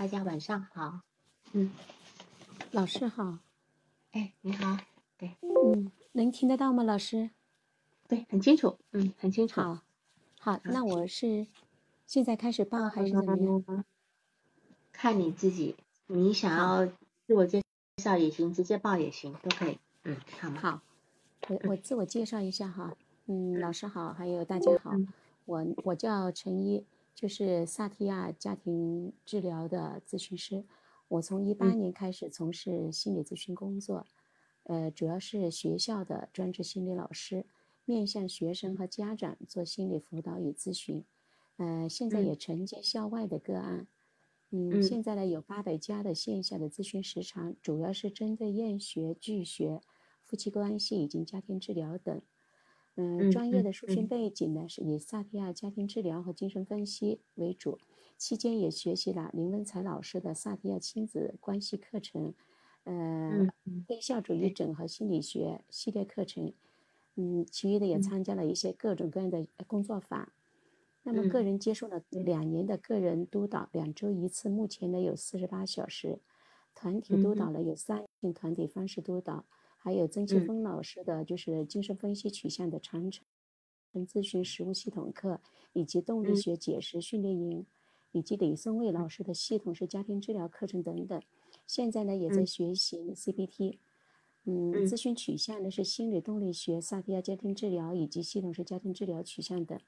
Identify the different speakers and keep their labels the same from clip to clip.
Speaker 1: 大家晚上好。嗯，
Speaker 2: 老师好。
Speaker 1: 哎，你好。对，
Speaker 2: 嗯，能听得到吗，老师？
Speaker 1: 对，很清楚。嗯，很清楚。
Speaker 2: 好，好，那我是现在开始报还是怎么样？
Speaker 1: 看你自己，你想要自我介绍也行，直接报也行，都可以。嗯，好吗？
Speaker 2: 好，我我自我介绍一下哈。嗯，老师好，还有大家好，我我叫陈一，就是萨提亚家庭治疗的咨询师。我从一八年开始从事心理咨询工作，呃，主要是学校的专职心理老师，面向学生和家长做心理辅导与咨询。呃，现在也承接校外的个案。嗯，现在呢有八百家的线下的咨询时长，主要是针对厌学、拒学、夫妻关系以及家庭治疗等。嗯，专业的书训。背景呢是以萨提亚家庭治疗和精神分析为主，期间也学习了林文才老师的萨提亚亲子关系课程，呃，微笑主义整合心理学系列课程，嗯，其余的也参加了一些各种各样的工作坊。那么个人接受了两年的个人督导，两周一次，目前呢有四十八小时，团体督导呢有三性团体方式督导。还有曾奇峰老师的就是精神分析取向的长城咨询实务系统课，以及动力学解释训练营，以及李松蔚老师的系统式家庭治疗课程等等。现在呢，也在学习 CBT，嗯，咨询取向呢是心理动力学、萨提亚家庭治疗以及系统式家庭治疗取向等。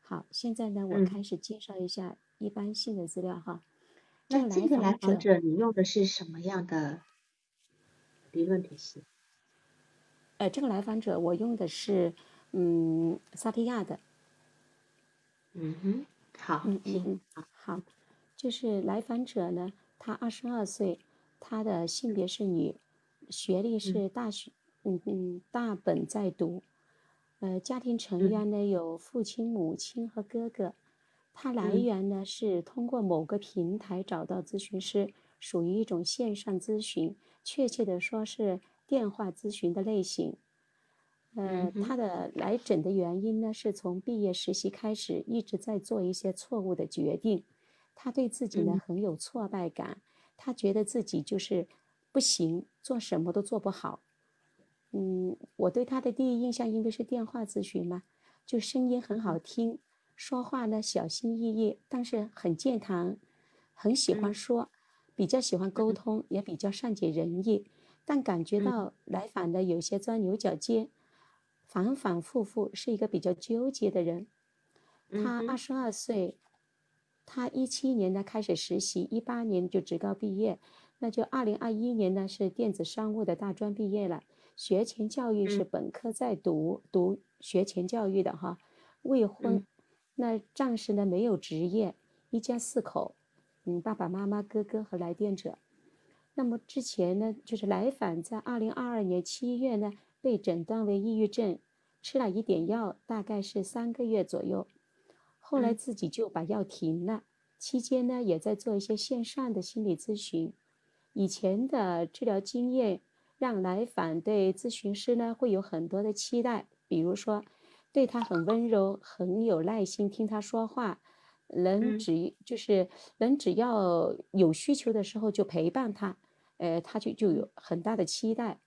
Speaker 2: 好，现在呢，我开始介绍一下一般性的资料哈。
Speaker 1: 那这个来访者你用的是什么样的理论体系？
Speaker 2: 呃，这个来访者我用的是，嗯，萨提亚的。
Speaker 1: 嗯哼，好，
Speaker 2: 嗯嗯嗯，好，就是来访者呢，他二十二岁，他的性别是女，学历是大学，嗯嗯，大本在读。呃，家庭成员呢有父亲、母亲和哥哥。他来源呢是通过某个平台找到咨询师，属于一种线上咨询，确切的说是。电话咨询的类型，呃，他的来诊的原因呢，是从毕业实习开始一直在做一些错误的决定，他对自己呢很有挫败感，他觉得自己就是不行，做什么都做不好。嗯，我对他的第一印象因为是电话咨询嘛，就声音很好听，说话呢小心翼翼，但是很健谈，很喜欢说，比较喜欢沟通，也比较善解人意。但感觉到来访的有些钻牛角尖，反反复复，是一个比较纠结的人。他二十二岁，他一七年呢开始实习，一八年就职高毕业，那就二零二一年呢是电子商务的大专毕业了。学前教育是本科在读，读学前教育的哈，未婚，那暂时呢没有职业，一家四口，嗯，爸爸妈妈、哥哥和来电者。那么之前呢，就是来访在二零二二年七月呢被诊断为抑郁症，吃了一点药，大概是三个月左右，后来自己就把药停了。期间呢也在做一些线上的心理咨询。以前的治疗经验让来访对咨询师呢会有很多的期待，比如说对他很温柔，很有耐心听他说话。能只就是人只要有需求的时候就陪伴他，呃，他就就有很大的期待。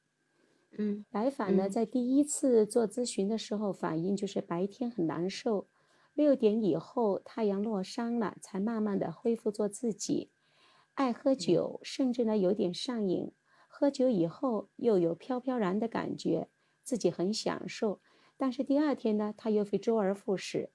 Speaker 1: 嗯，
Speaker 2: 来访呢，在第一次做咨询的时候，反应就是白天很难受，六点以后太阳落山了，才慢慢的恢复做自己。爱喝酒，甚至呢有点上瘾，喝酒以后又有飘飘然的感觉，自己很享受。但是第二天呢，他又会周而复始。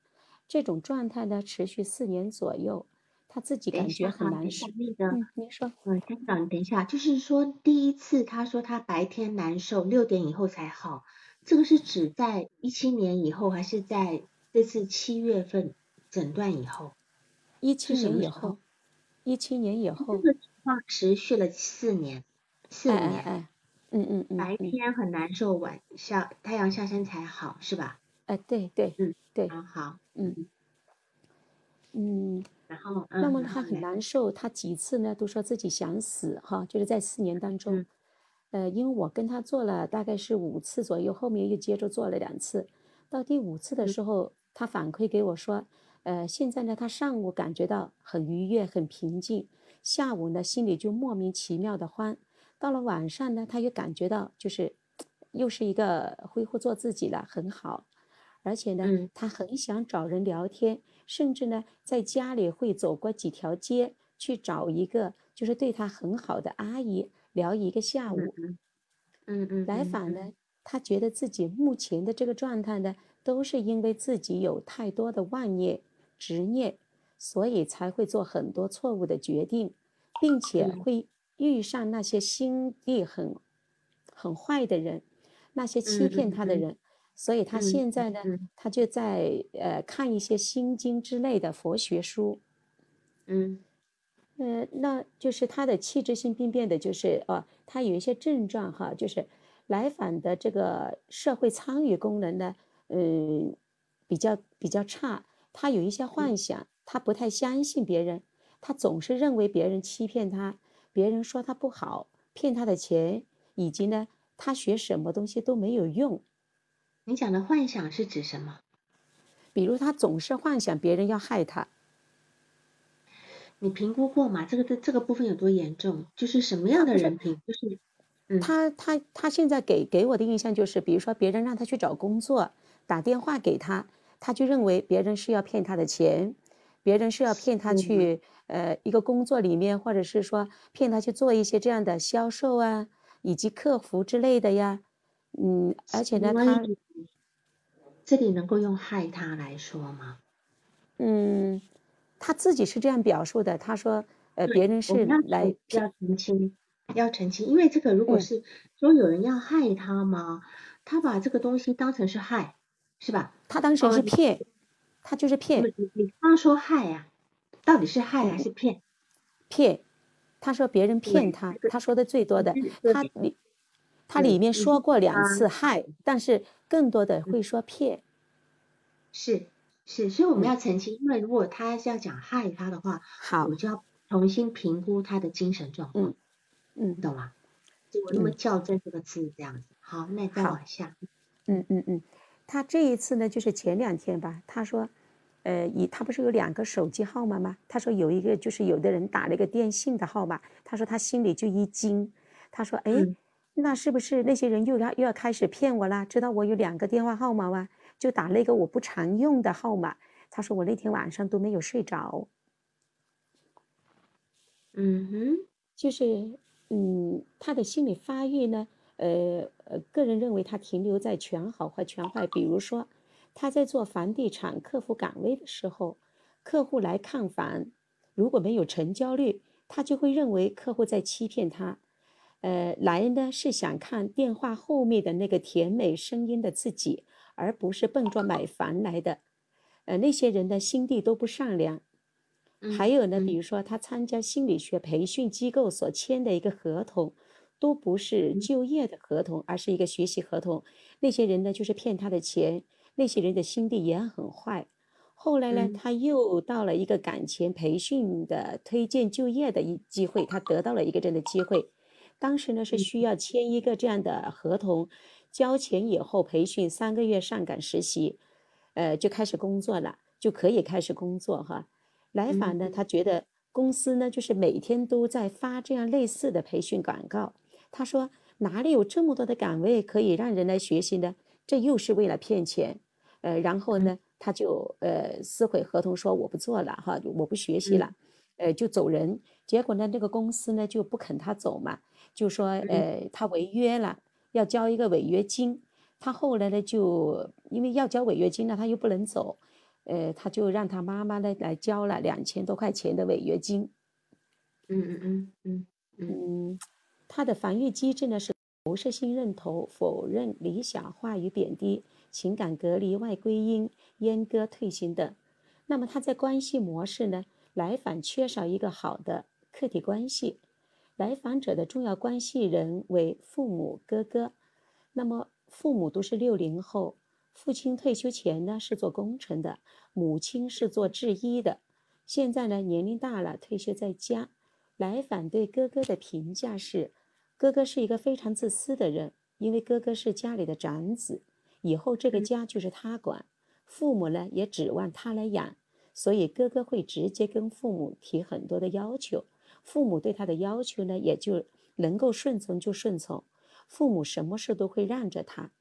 Speaker 2: 这种状态呢，持续四年左右，他自己感觉很难受。
Speaker 1: 那个，
Speaker 2: 您说，
Speaker 1: 嗯，先生，等一下，就是说第一次他说他白天难受，六点以后才好，这个是指在一七年以后，还是在这次七月份诊断以后？
Speaker 2: 一七年以后，一七年以后，
Speaker 1: 这个情况持续了四年，四年，
Speaker 2: 嗯嗯嗯，
Speaker 1: 白天很难受，晚上太阳下山才好，是吧？
Speaker 2: 哎，对对，
Speaker 1: 嗯，
Speaker 2: 对，
Speaker 1: 好，
Speaker 2: 嗯，嗯，
Speaker 1: 然后，
Speaker 2: 那么他很难受，他几次呢都说自己想死，哈，就是在四年当中，呃，因为我跟他做了大概是五次左右，后面又接着做了两次，到第五次的时候，他反馈给我说，呃，现在呢他上午感觉到很愉悦、很平静，下午呢心里就莫名其妙的慌，到了晚上呢，他又感觉到就是 又是一个恢复做自己了，很好，而且呢，他很想找人聊天，甚至呢在家里会走过几条街去找一个就是对他很好的阿姨聊一个下午。
Speaker 1: 嗯。嗯，
Speaker 2: 来访呢，他觉得自己目前的这个状态呢，都是因为自己有太多的妄念、执念，所以才会做很多错误的决定，并且会遇上那些心地很很坏的人，那些欺骗他的人，所以他现在呢，他就在呃看一些心经之类的佛学书，
Speaker 1: 嗯。
Speaker 2: 呃，那就是他的器质性病变的，就是哦，他有一些症状哈，就是来访的这个社会参与功能呢，嗯，比较比较差。他有一些幻想，他不太相信别人，他总是认为别人欺骗他，别人说他不好，骗他的钱，以及呢，他学什么东西都没有用。
Speaker 1: 你讲的幻想是指什么？
Speaker 2: 比如他总是幻想别人要害他。
Speaker 1: 你评估过吗？这个这这个部分有多严重？就是什么样的人品？就是，嗯，
Speaker 2: 他他他现在给给我的印象就是，比如说别人让他去找工作，打电话给他，他就认为别人是要骗他的钱，别人是要骗他去呃一个工作里面，或者是说骗他去做一些这样的销售啊，以及客服之类的呀，嗯，而且呢，他
Speaker 1: 这里能够用害他来说吗？
Speaker 2: 嗯。他自己是这样表述的，他说：“呃，别人是来
Speaker 1: 要澄清，要澄清，因为这个如果是说有人要害他吗？他把这个东西当成是害，是吧？
Speaker 2: 他当时是骗，他就是骗。
Speaker 1: 你你刚说害呀，到底是害还是骗？
Speaker 2: 骗，他说别人骗他，他说的最多的，他里他里面说过两次害，但是更多的会说骗，
Speaker 1: 是。”是，所以我们要澄清，因为如果他是要讲害他的话，
Speaker 2: 好，
Speaker 1: 我就要重新评估他的精神状况。
Speaker 2: 嗯，
Speaker 1: 懂吗？就我那么校正这个字这样子。好，那再往下。
Speaker 2: 嗯嗯嗯，他这一次呢，就是前两天吧，他说，呃，以他不是有两个手机号码吗？他说有一个就是有的人打了一个电信的号码，他说他心里就一惊，他说，哎，那是不是那些人又要又要开始骗我啦？知道我有两个电话号码吗？就打那个我不常用的号码，他说我那天晚上都没有睡着。
Speaker 1: 嗯哼，
Speaker 2: 就是嗯，他的心理发育呢，呃呃，个人认为他停留在全好和全坏。比如说，他在做房地产客服岗位的时候，客户来看房，如果没有成交率，他就会认为客户在欺骗他。呃，来呢是想看电话后面的那个甜美声音的自己。而不是奔着买房来的，呃，那些人的心地都不善良。还有呢，比如说他参加心理学培训机构所签的一个合同，都不是就业的合同，而是一个学习合同。那些人呢，就是骗他的钱。那些人的心地也很坏。后来呢，他又到了一个岗前培训的推荐就业的一机会，他得到了一个这样的机会。当时呢，是需要签一个这样的合同。交钱以后，培训三个月上岗实习，呃，就开始工作了，就可以开始工作哈。来访呢，他觉得公司呢，就是每天都在发这样类似的培训广告。他说哪里有这么多的岗位可以让人来学习呢？这又是为了骗钱。呃，然后呢，他就呃撕毁合同，说我不做了哈，我不学习了，呃，就走人。结果呢，这个公司呢就不肯他走嘛，就说呃他违约了。要交一个违约金，他后来呢就因为要交违约金呢，他又不能走，呃，他就让他妈妈呢来交了两千多块钱的违约金。
Speaker 1: 嗯嗯嗯嗯
Speaker 2: 嗯，他的防御机制呢是投射性认同、否认、理想化与贬低、情感隔离、外归因、阉割、退行等。那么他在关系模式呢，来访缺少一个好的客体关系。来访者的重要关系人为父母、哥哥。那么父母都是六零后，父亲退休前呢是做工程的，母亲是做制衣的。现在呢年龄大了，退休在家。来访对哥哥的评价是：哥哥是一个非常自私的人，因为哥哥是家里的长子，以后这个家就是他管，父母呢也指望他来养，所以哥哥会直接跟父母提很多的要求。父母对他的要求呢，也就能够顺从就顺从，父母什么事都会让着他，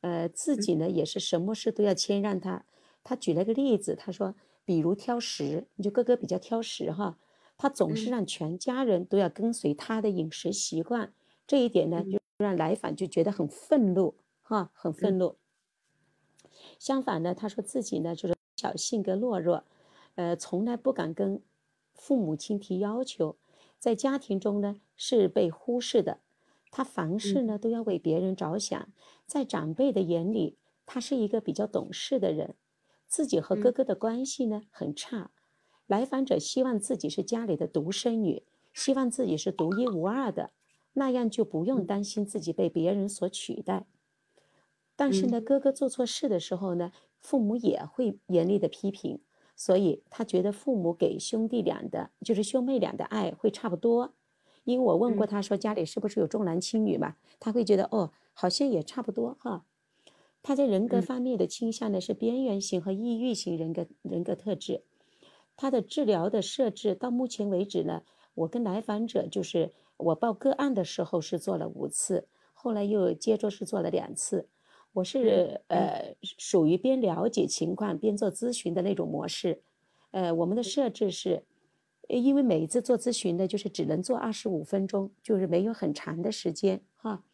Speaker 2: 呃，自己呢也是什么事都要谦让他。他举了个例子，他说，比如挑食，你就哥哥比较挑食哈，他总是让全家人都要跟随他的饮食习惯，这一点呢，就让来访就觉得很愤怒哈，很愤怒。相反呢，他说自己呢就是小性格懦弱。呃，从来不敢跟父母亲提要求，在家庭中呢是被忽视的。他凡事呢都要为别人着想，在长辈的眼里，他是一个比较懂事的人。自己和哥哥的关系呢很差。来访者希望自己是家里的独生女，希望自己是独一无二的，那样就不用担心自己被别人所取代。但是呢，哥哥做错事的时候呢，父母也会严厉的批评。所以他觉得父母给兄弟俩的，就是兄妹俩的爱会差不多。因为我问过他说家里是不是有重男轻女嘛，他会觉得哦，好像也差不多哈。他在人格方面的倾向呢是边缘型和抑郁型人格人格特质。他的治疗的设置到目前为止呢，我跟来访者就是我报个案的时候是做了五次，后来又接着是做了两次。我是呃属于边了解情况边做咨询的那种模式，呃，我们的设置是，因为每一次做咨询呢就是只能做二十五分钟，就是没有很长的时间哈，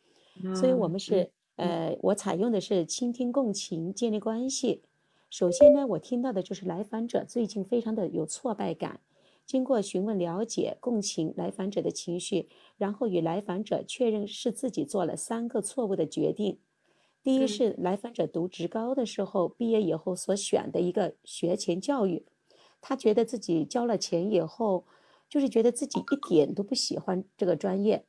Speaker 2: 所以我们是呃，我采用的是倾听共情建立关系。首先呢，我听到的就是来访者最近非常的有挫败感，经过询问了解共情来访者的情绪，然后与来访者确认是自己做了三个错误的决定。第一是来访者读职高的时候，毕业以后所选的一个学前教育，他觉得自己交了钱以后，就是觉得自己一点都不喜欢这个专业。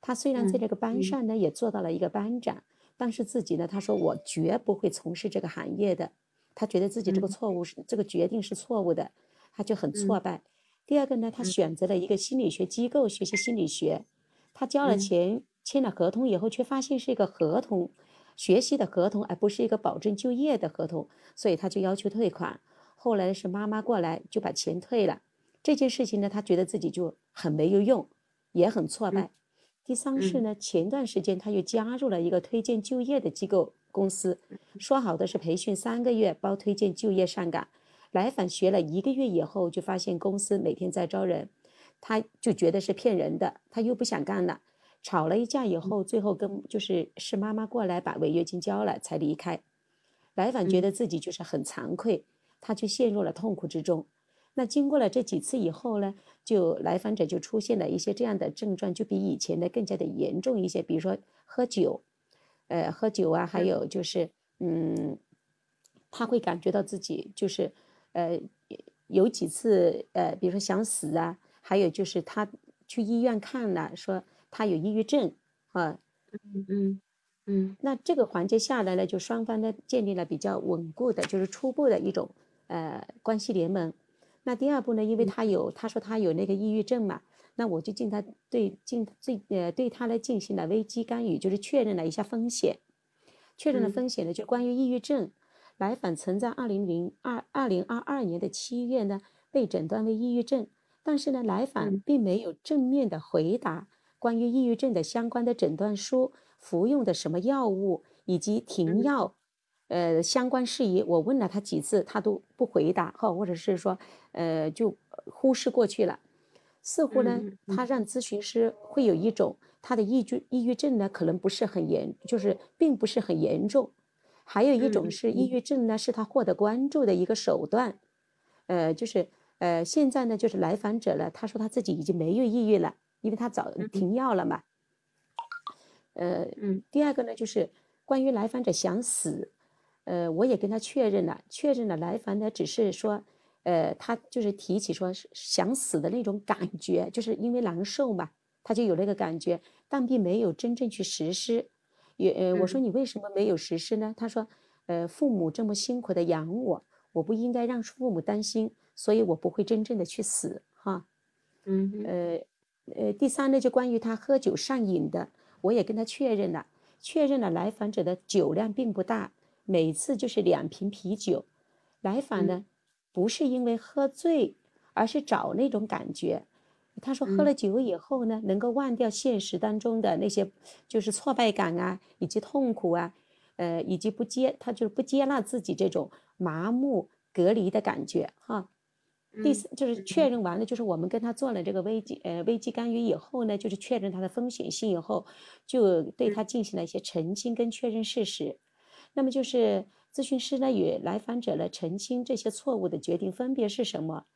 Speaker 2: 他虽然在这个班上呢也做到了一个班长，但是自己呢他说我绝不会从事这个行业的，他觉得自己这个错误是这个决定是错误的，他就很挫败。第二个呢，他选择了一个心理学机构学习心理学，他交了钱签了合同以后，却发现是一个合同。学习的合同，而不是一个保证就业的合同，所以他就要求退款。后来是妈妈过来就把钱退了。这件事情呢，他觉得自己就很没有用，也很挫败。第三是呢，前段时间他又加入了一个推荐就业的机构公司，说好的是培训三个月包推荐就业上岗，来访学了一个月以后，就发现公司每天在招人，他就觉得是骗人的，他又不想干了。吵了一架以后，最后跟就是是妈妈过来把违约金交了才离开。来访觉得自己就是很惭愧，他就陷入了痛苦之中。那经过了这几次以后呢，就来访者就出现了一些这样的症状，就比以前的更加的严重一些。比如说喝酒，呃，喝酒啊，还有就是，嗯，他会感觉到自己就是，呃，有几次呃，比如说想死啊，还有就是他去医院看了，说。他有抑郁症，啊，
Speaker 1: 嗯嗯嗯，
Speaker 2: 那这个环节下来呢，就双方呢建立了比较稳固的，就是初步的一种呃关系联盟。那第二步呢，因为他有他说他有那个抑郁症嘛，那我就进他对进最呃对他呢进行了危机干预，就是确认了一下风险，确认了风险呢，就关于抑郁症，来访曾在二零零二二零二二年的七月呢被诊断为抑郁症，但是呢来访并没有正面的回答。关于抑郁症的相关的诊断书、服用的什么药物以及停药，呃，相关事宜，我问了他几次，他都不回答，哈，或者是说，呃，就忽视过去了。似乎呢，他让咨询师会有一种他的抑郁抑郁症呢，可能不是很严，就是并不是很严重。还有一种是抑郁症呢，是他获得关注的一个手段。呃，就是呃，现在呢，就是来访者呢，他说他自己已经没有抑郁了。因为他早停药了嘛，呃，第二个呢，就是关于来访者想死，呃，我也跟他确认了，确认了来访者只是说，呃，他就是提起说想死的那种感觉，就是因为难受嘛，他就有那个感觉，但并没有真正去实施。也，呃，我说你为什么没有实施呢？他说，呃，父母这么辛苦的养我，我不应该让父母担心，所以我不会真正的去死，哈，
Speaker 1: 嗯，
Speaker 2: 呃。呃，第三呢，就关于他喝酒上瘾的，我也跟他确认了，确认了来访者的酒量并不大，每次就是两瓶啤酒。来访呢，不是因为喝醉，而是找那种感觉。他说喝了酒以后呢，能够忘掉现实当中的那些就是挫败感啊，以及痛苦啊，呃，以及不接他就是不接纳自己这种麻木隔离的感觉哈。第四就是确认完了，就是我们跟他做了这个危机呃危机干预以后呢，就是确认他的风险性以后，就对他进行了一些澄清跟确认事实。那么就是咨询师呢与来访者呢澄清这些错误的决定分别是什么，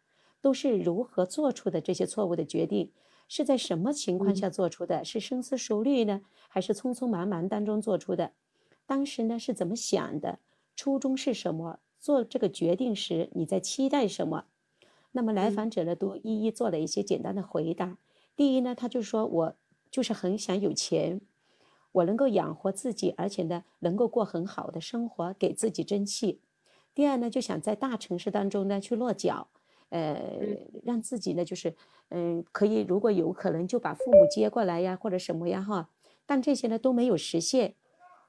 Speaker 2: 都是如何做出的这些错误的决定，是在什么情况下做出的？是深思熟虑呢，还是匆匆忙忙当中做出的？当时呢是怎么想的？初衷是什么？做这个决定时你在期待什么？那么来访者呢，都一一做了一些简单的回答。第一呢，他就说我就是很想有钱，我能够养活自己，而且呢，能够过很好的生活，给自己争气。第二呢，就想在大城市当中呢去落脚，呃，让自己呢就是嗯，可以如果有可能就把父母接过来呀，或者什么呀哈。但这些呢都没有实现。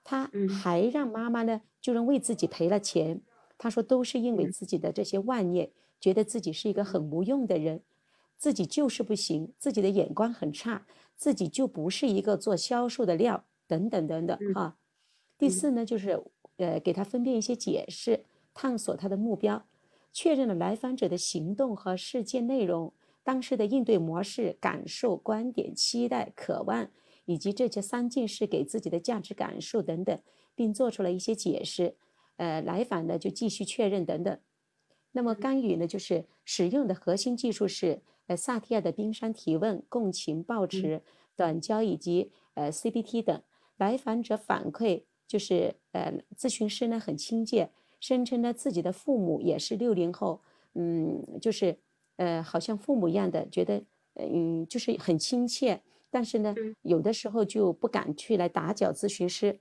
Speaker 2: 他还让妈妈呢，就能为自己赔了钱。他说都是因为自己的这些妄念。觉得自己是一个很无用的人，自己就是不行，自己的眼光很差，自己就不是一个做销售的料，等等等等哈。第四呢，就是呃给他分辨一些解释，探索他的目标，确认了来访者的行动和事件内容，当时的应对模式、感受、观点、期待、渴望，以及这些三件事给自己的价值感受等等，并做出了一些解释。呃，来访呢就继续确认等等。那么干预呢，就是使用的核心技术是呃萨提亚的冰山提问、共情抱持、短焦以及呃 CBT 等。来访者反馈就是呃咨询师呢很亲切，声称呢自己的父母也是六零后，嗯，就是呃好像父母一样的，觉得嗯就是很亲切，但是呢有的时候就不敢去来打搅咨询师。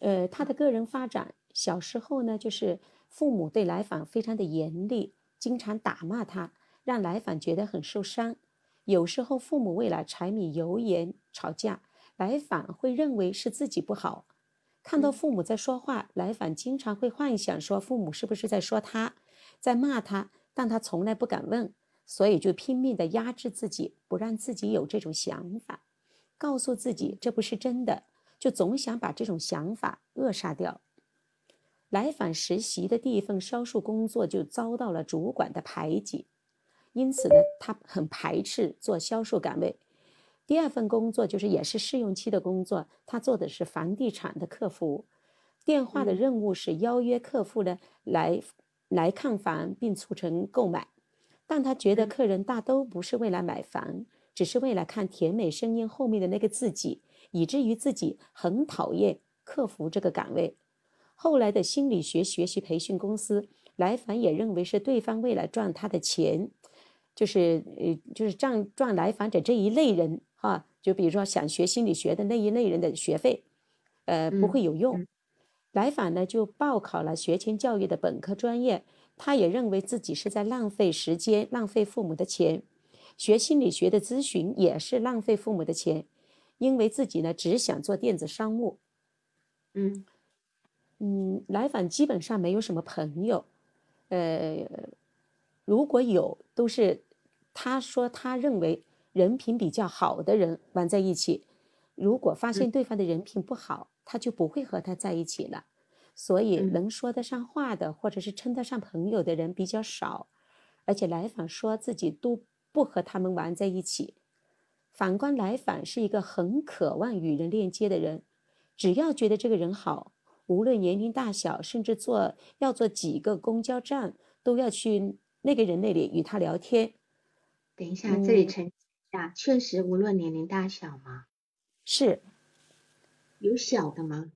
Speaker 2: 呃，他的个人发展，小时候呢就是。父母对来访非常的严厉，经常打骂他，让来访觉得很受伤。有时候父母为了柴米油盐吵架，来访会认为是自己不好。看到父母在说话，来访经常会幻想说父母是不是在说他，在骂他，但他从来不敢问，所以就拼命的压制自己，不让自己有这种想法，告诉自己这不是真的，就总想把这种想法扼杀掉。来访实习的第一份销售工作就遭到了主管的排挤，因此呢，他很排斥做销售岗位。第二份工作就是也是试用期的工作，他做的是房地产的客服，电话的任务是邀约客户呢来来看房并促成购买，但他觉得客人大都不是为了买房，只是为了看甜美声音后面的那个自己，以至于自己很讨厌客服这个岗位。后来的心理学学习培训公司来访也认为是对方为了赚他的钱，就是呃就是赚赚来访者这一类人哈，就比如说想学心理学的那一类人的学费，呃不会有用。来访呢就报考了学前教育的本科专业，他也认为自己是在浪费时间，浪费父母的钱。学心理学的咨询也是浪费父母的钱，因为自己呢只想做电子商务。嗯。嗯，来访基本上没有什么朋友，呃，如果有，都是他说他认为人品比较好的人玩在一起。如果发现对方的人品不好，他就不会和他在一起了。所以能说得上话的，或者是称得上朋友的人比较少。而且来访说自己都不和他们玩在一起。反观来访是一个很渴望与人链接的人，只要觉得这个人好。无论年龄大小，甚至坐要坐几个公交站，都要去那个人那里与他聊天。
Speaker 1: 等一下，这里澄清一下，确实无论年龄大小吗？
Speaker 2: 是。
Speaker 1: 有小的吗？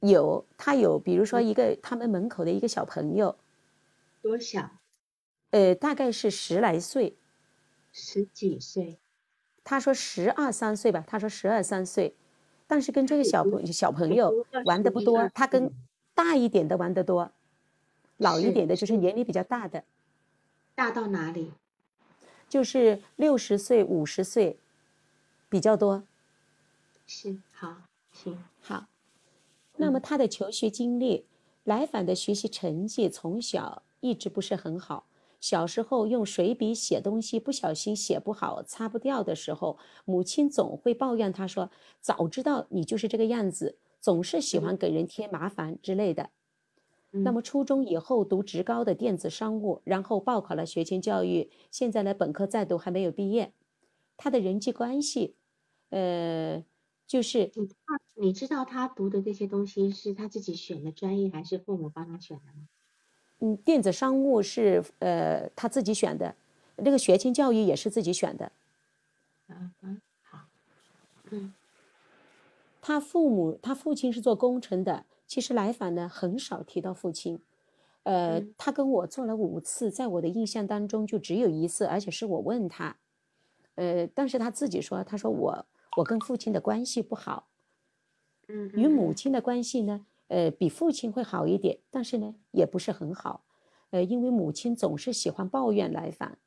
Speaker 2: 有，他有，比如说一个他们门口的一个小朋友。
Speaker 1: 多小？
Speaker 2: 呃，大概是十来岁。
Speaker 1: 十几岁？
Speaker 2: 他说十二三岁吧，他说十二三岁。但是跟这个小朋小朋友玩的不多，他跟大一点的玩的多，老一点的就是年龄比较大的。
Speaker 1: 大到哪里？
Speaker 2: 就是六十岁、五十岁比较多。
Speaker 1: 是，好，行，
Speaker 2: 好。那么他的求学经历，来访的学习成绩从小一直不是很好，小时候用水笔写东西，不小心写不好，擦不掉的时候，母亲总会抱怨他说：“早知道你就是这个样子，总是喜欢给人添麻烦之类的。”那么初中以后读职高的电子商务，然后报考了学前教育，现在呢本科在读，还没有毕业。他的人际关系，呃，就是
Speaker 1: 你你知道他读的这些东西是他自己选的专业，还是父母帮他选的吗？
Speaker 2: 嗯，电子商务是呃他自己选的，那个学前教育也是自己选的。
Speaker 1: 嗯嗯，好，嗯，
Speaker 2: 他父母他父亲是做工程的。其实来访呢很少提到父亲，呃，他跟我做了五次，在我的印象当中就只有一次，而且是我问他，呃，但是他自己说，他说我我跟父亲的关系不好，
Speaker 1: 嗯，
Speaker 2: 与母亲的关系呢，呃，比父亲会好一点，但是呢也不是很好，呃，因为母亲总是喜欢抱怨来访，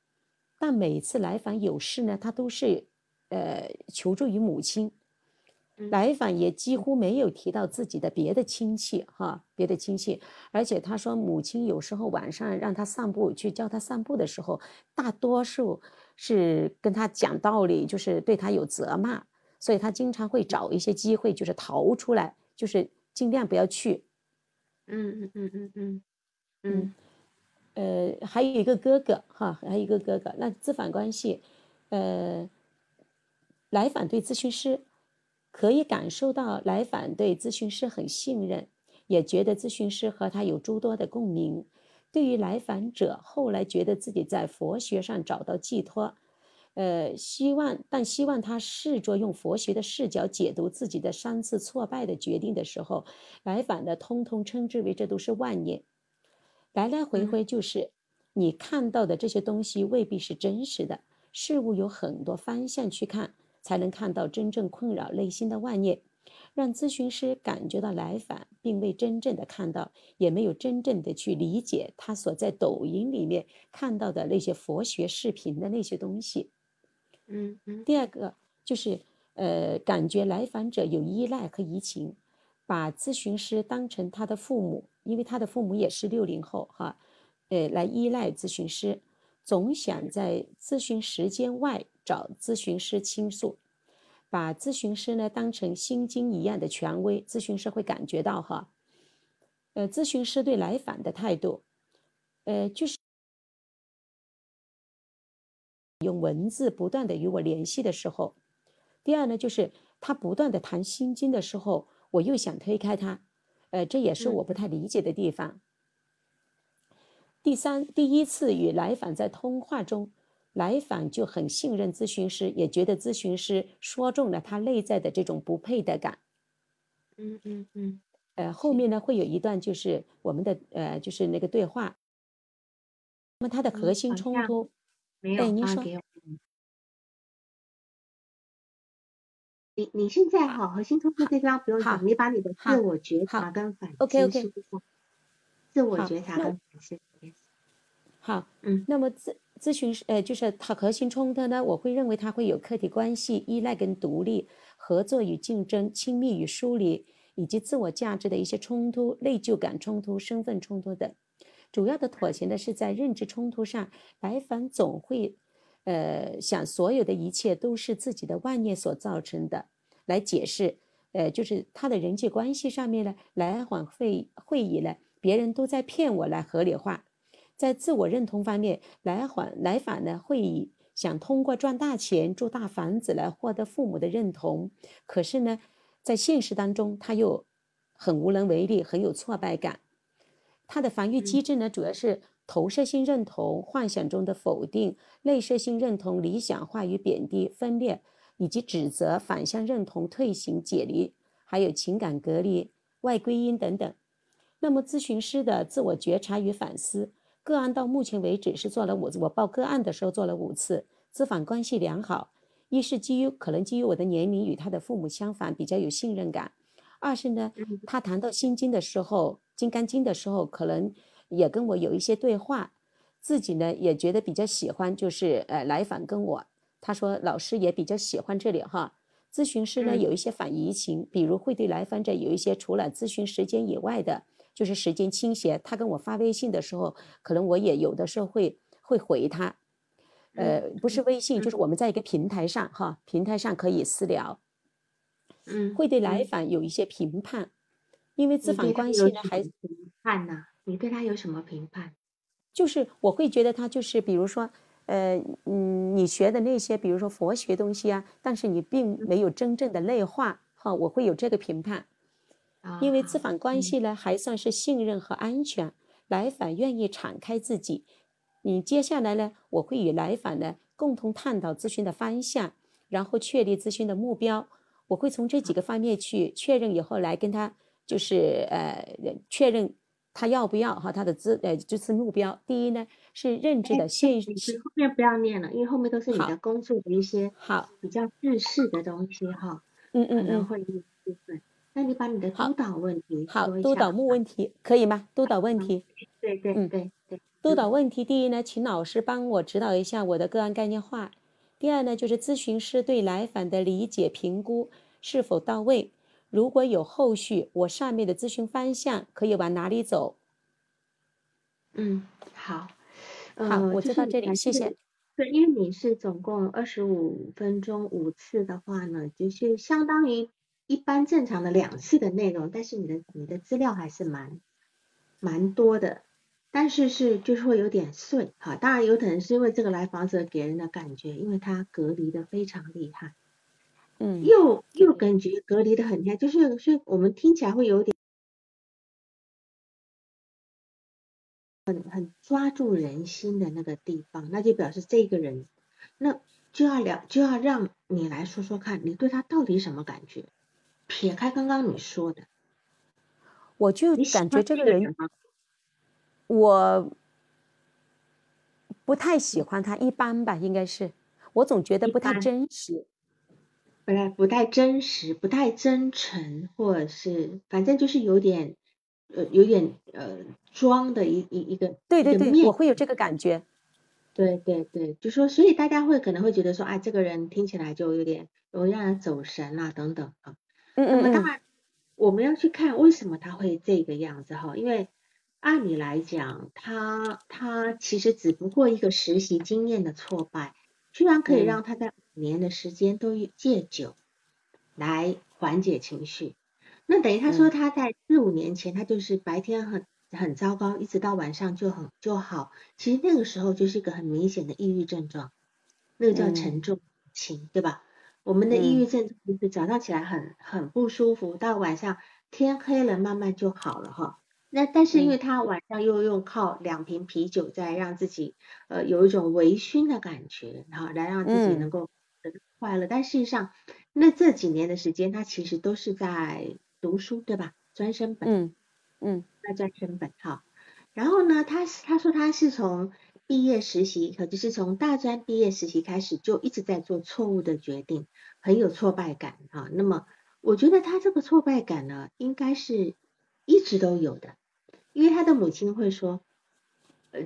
Speaker 2: 但每次来访有事呢，他都是呃求助于母亲。来访也几乎没有提到自己的别的亲戚，哈，别的亲戚。而且他说，母亲有时候晚上让他散步，去叫他散步的时候，大多数是跟他讲道理，就是对他有责骂，所以他经常会找一些机会，就是逃出来，就是尽量不要去。
Speaker 1: 嗯嗯嗯嗯嗯
Speaker 2: 嗯，呃，还有一个哥哥，哈，还有一个哥哥。那咨访关系，呃，来访对咨询师。可以感受到来访对咨询师很信任，也觉得咨询师和他有诸多的共鸣。对于来访者后来觉得自己在佛学上找到寄托，呃，希望但希望他试着用佛学的视角解读自己的三次挫败的决定的时候，来访的通通称之为这都是妄念。来来回回就是你看到的这些东西未必是真实的，事物有很多方向去看。才能看到真正困扰内心的妄念，让咨询师感觉到来访并未真正的看到，也没有真正的去理解他所在抖音里面看到的那些佛学视频的那些东西。
Speaker 1: 嗯嗯。
Speaker 2: 第二个就是呃，感觉来访者有依赖和移情，把咨询师当成他的父母，因为他的父母也是六零后哈，呃，来依赖咨询师，总想在咨询时间外。找咨询师倾诉，把咨询师呢当成心经一样的权威，咨询师会感觉到哈，呃，咨询师对来访的态度，呃，就是用文字不断的与我联系的时候，第二呢，就是他不断的谈心经的时候，我又想推开他，呃，这也是我不太理解的地方。第三，第一次与来访在通话中。来访就很信任咨询师，也觉得咨询师说中了他内在的这种不配得感。
Speaker 1: 嗯嗯嗯。
Speaker 2: 呃，后面呢会有一段就是我们的呃就是那个对话。那么它的核心冲突，
Speaker 1: 哎，
Speaker 2: 您说。
Speaker 1: 你你现在好，核心冲突这方不用讲，你把你的自我觉察跟反
Speaker 2: ，OK OK，
Speaker 1: 自我觉察跟反思。
Speaker 2: 好，
Speaker 1: 嗯，
Speaker 2: 那么咨。咨询师，呃，就是它核心冲突呢，我会认为它会有客体关系、依赖跟独立、合作与竞争、亲密与疏离，以及自我价值的一些冲突、内疚感冲突、身份冲突等。主要的妥协呢是在认知冲突上，来访总会，呃，想所有的一切都是自己的妄念所造成的，来解释，呃，就是他的人际关系上面呢，来访会会以呢别人都在骗我来合理化。在自我认同方面，来访来访呢会以想通过赚大钱、住大房子来获得父母的认同，可是呢，在现实当中他又很无能为力，很有挫败感。他的防御机制呢，主要是投射性认同、幻想中的否定、内射性认同、理想化与贬低、分裂以及指责、反向认同、退行、解离，还有情感隔离、外归因等等。那么，咨询师的自我觉察与反思。个案到目前为止是做了五，我报个案的时候做了五次，咨访关系良好。一是基于可能基于我的年龄与他的父母相反，比较有信任感；二是呢，他谈到心经的时候，金刚经的时候，可能也跟我有一些对话，自己呢也觉得比较喜欢，就是呃来访跟我，他说老师也比较喜欢这里哈。咨询师呢有一些反移情，比如会对来访者有一些除了咨询时间以外的。就是时间倾斜，他跟我发微信的时候，可能我也有的时候会会。回他，呃，不是微信，
Speaker 1: 嗯
Speaker 2: 就是我们在一个平台上哈，平台上可以私聊，
Speaker 1: 嗯，
Speaker 2: 会对来
Speaker 1: 嗯
Speaker 2: 访有一些评判，因为资访关系呢还
Speaker 1: 评判呢？你对他有什么评判？
Speaker 2: 就是我会觉得他就是比如说。呃，嗯，你学的那些，比如说佛学东西啊，但是你并没有真正的内化，哈，我会有这个评判。
Speaker 1: 啊
Speaker 2: 因为咨访关
Speaker 1: 嗯
Speaker 2: 系呢，还算是信任和安全，来访愿意敞开自己。你接下来呢，我会与来访呢共同探讨咨询的方向，然后确立咨询的目标。我会从这几个方面去确认以后来跟他就是呃确认他要不要哈他的资呃这次目标。第一呢是认知的现
Speaker 1: 你是后面不要念了，因为后面都是你的工作的一些
Speaker 2: 好，
Speaker 1: 比较日式的东西哈，
Speaker 2: 嗯嗯嗯，
Speaker 1: 会念部分。那你把你的
Speaker 2: 好
Speaker 1: 督导问题
Speaker 2: 好，督导目问题可以吗？督导问题。
Speaker 1: 对对
Speaker 2: 嗯
Speaker 1: 对对，
Speaker 2: 督导问题，第一呢，请老师帮我指导一下我的个案概念化。第二呢，就是咨询师对来访的理解评估是否到位。如果有后续，我上面的咨询方向可以往哪里走？
Speaker 1: 嗯，好，
Speaker 2: 好
Speaker 1: 呃，
Speaker 2: 我
Speaker 1: 就是
Speaker 2: 就到这里谢谢
Speaker 1: 对，因为你是总共二十五分钟五次的话呢，就是相当于一般正常的两次的内容，但是你的你的资料还是蛮蛮多的，但是是就是会有点碎哈。当然有可能是因为这个来访者给人的感觉，因为他隔离的非常厉害，
Speaker 2: 嗯，
Speaker 1: 又又感觉隔离的很厉害，就是是我们听起来会有点。很很抓住人心的那个地方，那就表示这个人，那就要了就要让你来说说看，你对他到底什么感觉？撇开刚刚你说的，
Speaker 2: 我就
Speaker 1: 你喜
Speaker 2: 感觉
Speaker 1: 欢
Speaker 2: 这个人，
Speaker 1: 人吗？
Speaker 2: 我不太喜欢他，一般吧，应该是。我总觉得
Speaker 1: 一
Speaker 2: 不太
Speaker 1: 般
Speaker 2: 真实。
Speaker 1: 不太不太真实，不太真诚，或者是反正就是有点呃有点呃装的一一一个
Speaker 2: 对对对，我会有这个感觉。
Speaker 1: 对对对，就说，所以大家会可能会觉得说，啊，这个人听起来就有点容易让人走神啦、等等啊。
Speaker 2: 嗯嗯嗯，
Speaker 1: 那么当然，我们要去看为什么他会这个样子哈，因为按理来讲，他他其实只不过一个实习经验的挫败，居然可以
Speaker 2: 嗯
Speaker 1: 让他在五年的时间都戒酒来缓解情绪。那等于他说
Speaker 2: 嗯
Speaker 1: 他在四五年前，他就是白天很很糟糕，一直到晚上就很就好。其实那个时候就是一个很明显的抑郁症状，那个叫
Speaker 2: 嗯
Speaker 1: 沉重情，对吧？我们的抑
Speaker 2: 嗯
Speaker 1: 郁症就是早上起来很很不舒服，到晚上天黑了慢慢就好了哈。那但是因为
Speaker 2: 嗯
Speaker 1: 他晚上又用靠两瓶啤酒在让自己呃有一种微醺的感觉，然后来让自己
Speaker 2: 嗯
Speaker 1: 能够快乐。但事实上，那这几年的时间，他其实都是在读书，对吧？专升本。
Speaker 2: 嗯嗯
Speaker 1: 那专升本哈。然后呢，他是他说他是从毕业实习，可就是从大专毕业实习开始就一直在做错误的决定，很有挫败感啊。那么我觉得他这个挫败感呢，应该是一直都有的，因为他的母亲会说，呃，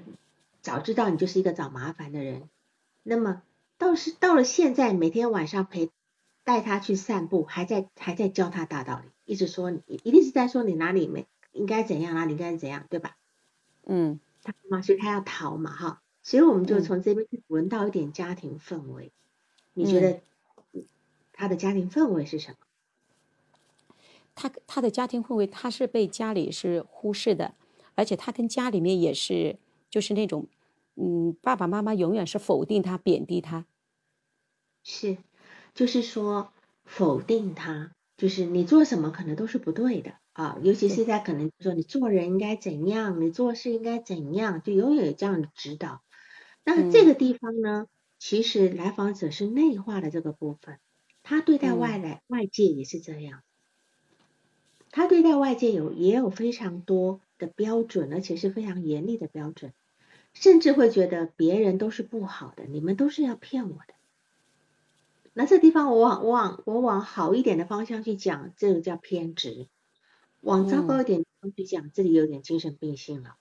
Speaker 1: 早知道你就是一个找麻烦的人。那么倒是到了现在，每天晚上陪带他去散步，还在还在教他大道理，一直说你一定是在说你哪里没应该怎样，哪里应该怎样，对吧？
Speaker 2: 嗯
Speaker 1: 他嘛，所以他要逃嘛，哈，所以我们就
Speaker 2: 嗯
Speaker 1: 从这边去闻到一点家庭氛围。你觉得他的家庭氛围是什么？
Speaker 2: 他他的家庭氛围，他是被家里是忽视的，而且他跟家里面也是就是那种，嗯，爸爸妈妈永远是否定他、贬低他。
Speaker 1: 是，就是说否定他，就是你做什么可能都是不对的啊，尤其
Speaker 2: 对
Speaker 1: 是在可能说你做人应该怎样，你做事应该怎样，就永远有这样的指导。那这
Speaker 2: 嗯
Speaker 1: 个地方呢，其实来访者是内化的这个部分，他对待外
Speaker 2: 嗯
Speaker 1: 来外界也是这样。他对待外界有也有非常多的标准，而且是非常严厉的标准，甚至会觉得别人都是不好的，你们都是要骗我的。那这地方我往我往我往好一点的方向去讲，这个叫偏执；往糟糕
Speaker 2: 嗯
Speaker 1: 一点的方向去讲，这里有点精神病性了。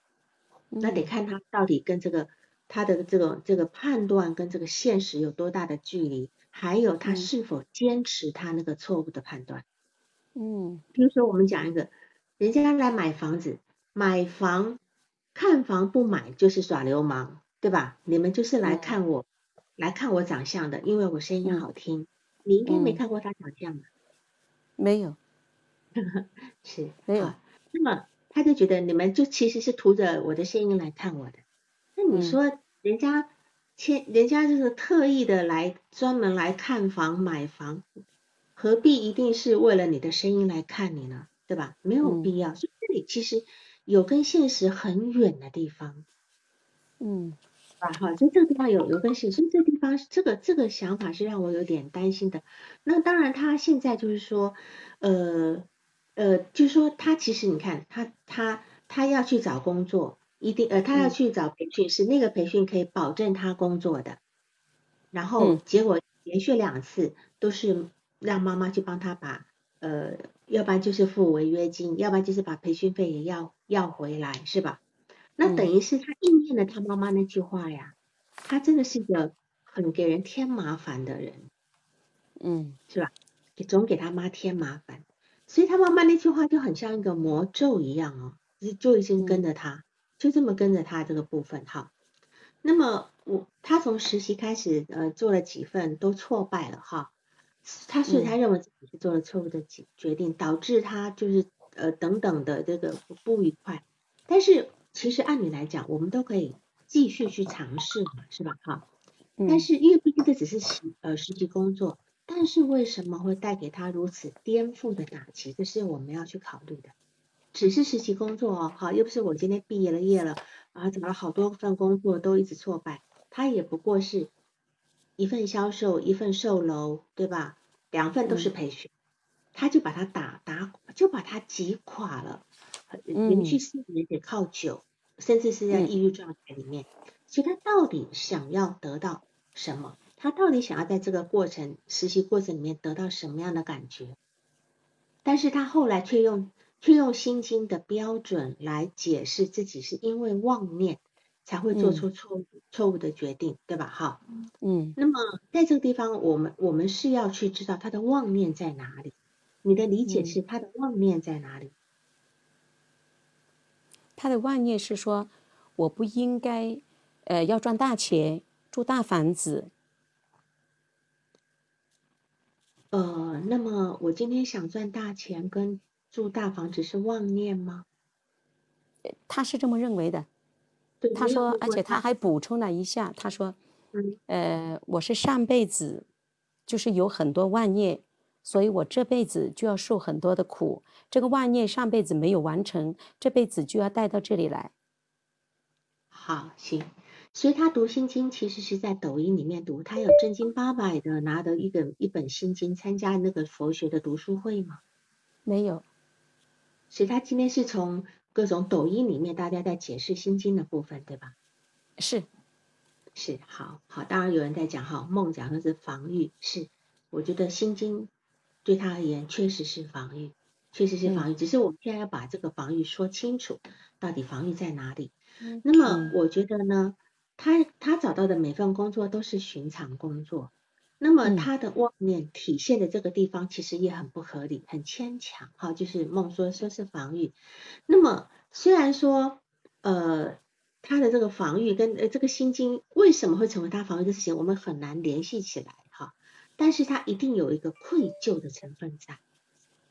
Speaker 1: 那得
Speaker 2: 嗯
Speaker 1: 看他到底跟这个他的这个这个判断跟这个现实有多大的距离，还有他
Speaker 2: 嗯
Speaker 1: 是否坚持他那个错误的判断。
Speaker 2: 嗯
Speaker 1: 比如说，我们讲一个，人家来买房子，买房看房不买就是耍流氓，对吧？你们就是来
Speaker 2: 嗯
Speaker 1: 看我，来看我长相的，因为我声音好听。你应该没
Speaker 2: 嗯
Speaker 1: 看过他长相吧？
Speaker 2: 没有，
Speaker 1: 是，
Speaker 2: 没有
Speaker 1: 好那么他就觉得你们就其实是图着我的声音来看我的。那你
Speaker 2: 嗯
Speaker 1: 说人家签，人家就是特意的来专门来看房买房，何必一定是为了你的声音来看你呢？对吧？没有
Speaker 2: 嗯
Speaker 1: 必要。所以这里其实有跟现实很远的地方。
Speaker 2: 嗯
Speaker 1: 啊，好，所以这个地方有有跟现实，所以这个地方这个这个想法是让我有点担心的。那当然，他现在就是说，呃呃，就是说他其实你看，他他他要去找工作，一定呃，他要
Speaker 2: 嗯
Speaker 1: 去找培训师，那个培训可以保证他工作的。然后
Speaker 2: 嗯
Speaker 1: 结果连续两次都是让妈妈去帮他把呃，要不然就是付违约金，要不然就是把培训费也要要回来，是吧？那等于是他应验了他妈妈那句话呀，他真的是一个很给人添麻烦的人，
Speaker 2: 嗯
Speaker 1: 是吧？给总给他妈添麻烦，所以他妈妈那句话就很像一个魔咒一样哦，就就已经跟着他，就这么跟着他这个部分哈。那么我他从实习开始，呃，做了几份都挫败了哈，他所以他认为自己是做了错误的决决定，导致他就是呃等等的这个不不愉快。但是其实按理来讲，我们都可以继续去尝试嘛，是吧？哈，
Speaker 2: 嗯，
Speaker 1: 但是因为毕竟这只是实呃实习工作，但是为什么会带给他如此颠覆的打击？这是我们要去考虑的。只是实习工作哦，好，又不是我今天毕业了业了，啊，找了好多份工作都一直挫败，他也不过是一份销售，一份售楼，对吧？两份都是培训，他就把他打打，就把他挤垮了，连续四年得靠酒，甚至是在抑郁状态里面。所以他到底想要得到什么？他到底想要在这个过程实习过程里面得到什么样的感觉？但是他后来却用却用心经的标准来解释自己是因为妄念才会做出错误、错误的决定，对吧？哈，
Speaker 2: 嗯，
Speaker 1: 那么在这个地方，我们我们是要去知道他的妄念在哪里。你的理解是他的妄念在哪里？
Speaker 2: 他的妄念是说，我不应该，呃，要赚大钱，住大房子。
Speaker 1: 呃，那么我今天想赚大钱跟住大房子是妄念吗？
Speaker 2: 他是这么认为的。
Speaker 1: 对，
Speaker 2: 他说，而且他还补充了一下，他说，
Speaker 1: 嗯，
Speaker 2: 呃，我是上辈子就是有很多妄念，所以我这辈子就要受很多的苦。这个妄念上辈子没有完成，这辈子就要带到这里来。
Speaker 1: 好，行。所以他读心经其实是在抖音里面读，他有正经八百的拿的一本一本心经，参加那个佛学的读书会吗？
Speaker 2: 没有。
Speaker 1: 所以他今天是从各种抖音里面大家在解释心经的部分，对吧？
Speaker 2: 是，
Speaker 1: 是，好好。当然有人在讲哈，梦讲的是防御，是，我觉得心经对他而言确实是防御，确实是防御。只是我们现在要把这个防御说清楚，到底防御在哪里？那么我觉得呢？他他找到的每份工作都是寻常工作，那么他的妄念体现的这个地方其实也很不合理，很牵强。哈，就是梦说说是防御，那么虽然说呃他的这个防御跟呃这个心经为什么会成为他防御的事情，我们很难联系起来哈，但是他一定有一个愧疚的成分在，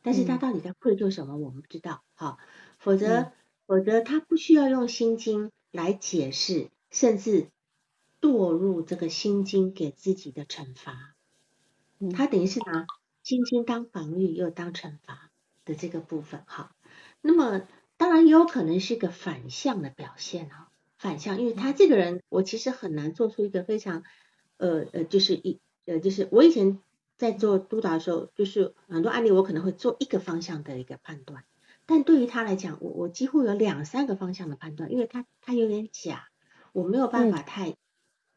Speaker 1: 但是他到底在愧疚什么，我们不知道哈，否则否则他不需要用心经来解释。甚至堕入这个心经给自己的惩罚，他等于是拿心经当防御又当惩罚的这个部分哈。那么当然也有可能是一个反向的表现哈，反向，因为他这个人我其实很难做出一个非常呃呃就是一呃就是我以前在做督导的时候，就是很多案例我可能会做一个方向的一个判断，但对于他来讲，我我几乎有两三个方向的判断，因为他他有点假。我没有办法太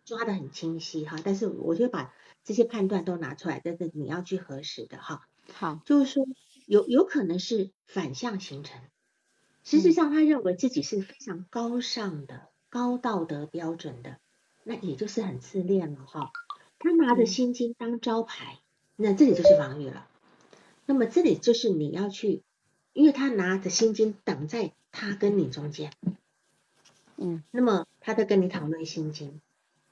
Speaker 1: 抓得很清晰哈，但是我就把这些判断都拿出来，但是你要去核实的哈。
Speaker 2: 好，
Speaker 1: 就是说有有可能是反向形成，实际上他认为自己是非常高尚的、高道德标准的，那也就是很自恋了哈。他拿着心经当招牌，那这里就是防御了。那么这里就是你要去，因为他拿着心经挡在他跟你中间。
Speaker 2: 嗯，
Speaker 1: 那么他在跟你讨论心经，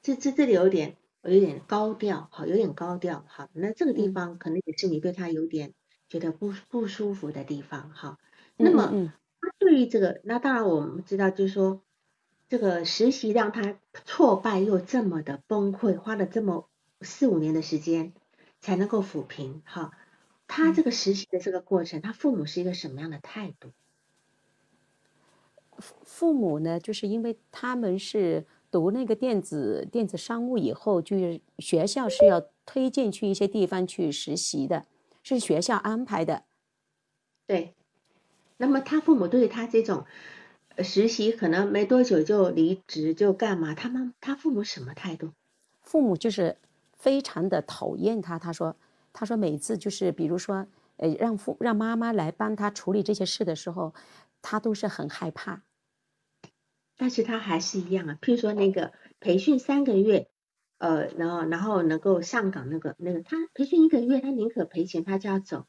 Speaker 1: 这这这里有点有点高调，好，有点高调，好，那这个地方可能也是你对他有点觉得不不舒服的地方，哈。那么他对于这个，那当然我们知道，就是说这个实习让他挫败又这么的崩溃，花了这么四五年的时间才能够抚平，哈。他这个实习的这个过程，他父母是一个什么样的态度？
Speaker 2: 父母呢，就是因为他们是读那个电子电子商务以后，就是学校是要推荐去一些地方去实习的，是学校安排的。
Speaker 1: 对。那么他父母对他这种实习可能没多久就离职就干嘛？他妈他父母什么态度？
Speaker 2: 父母就是非常的讨厌他。他说他说每次就是比如说呃让父让妈妈来帮他处理这些事的时候，他都是很害怕。
Speaker 1: 但是他还是一样啊，譬如说那个培训三个月，呃，然后然后能够上岗那个那个，他培训一个月，他宁可赔钱，他就要走。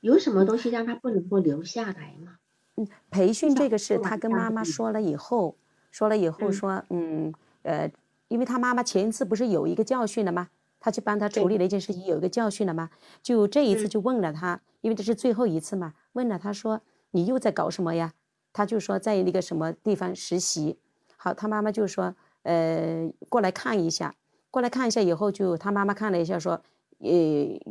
Speaker 1: 有什么东西让他不能够留下来吗？
Speaker 2: 嗯，培训这个事，他跟妈妈说了以后，说了以后说，嗯，呃，因为他妈妈前一次不是有一个教训了吗？他去帮他处理了一件事情，有一个教训了吗？就这一次就问了他，因为这是最后一次嘛，问了他说，你又在搞什么呀？他就说在那个什么地方实习，好，他妈妈就说，呃，过来看一下，过来看一下以后，就他妈妈看了一下，说，呃，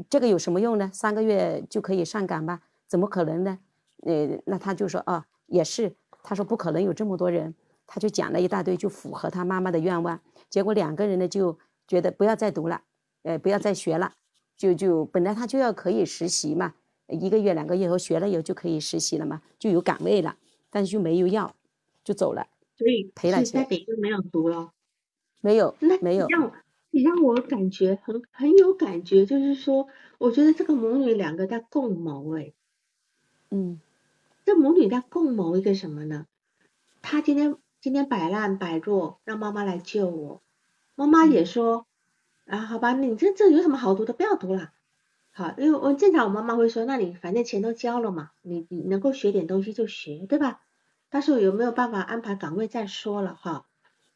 Speaker 2: 这个有什么用呢？三个月就可以上岗吧？怎么可能呢？呃，那他就说，哦，也是，他说不可能有这么多人，他就讲了一大堆，就符合他妈妈的愿望。结果两个人呢就觉得不要再读了，呃，不要再学了，就就本来他就要可以实习嘛，一个月两个月后学了以后就可以实习了嘛，就有岗位了。但是就没有要，就走了，
Speaker 1: 所以
Speaker 2: 赔了钱，
Speaker 1: 就没有读了，
Speaker 2: 没有，
Speaker 1: 那
Speaker 2: 没有。
Speaker 1: 让你让我感觉很很有感觉，就是说，我觉得这个母女两个在共谋，哎，
Speaker 2: 嗯，
Speaker 1: 这母女在共谋一个什么呢？她今天今天摆烂摆弱，让妈妈来救我，妈妈也说，啊，好吧，你这这有什么好读的，不要读了。好，因为我正常我妈妈会说，那你反正钱都交了嘛，你你能够学点东西就学，对吧？到时候有没有办法安排岗位再说了哈。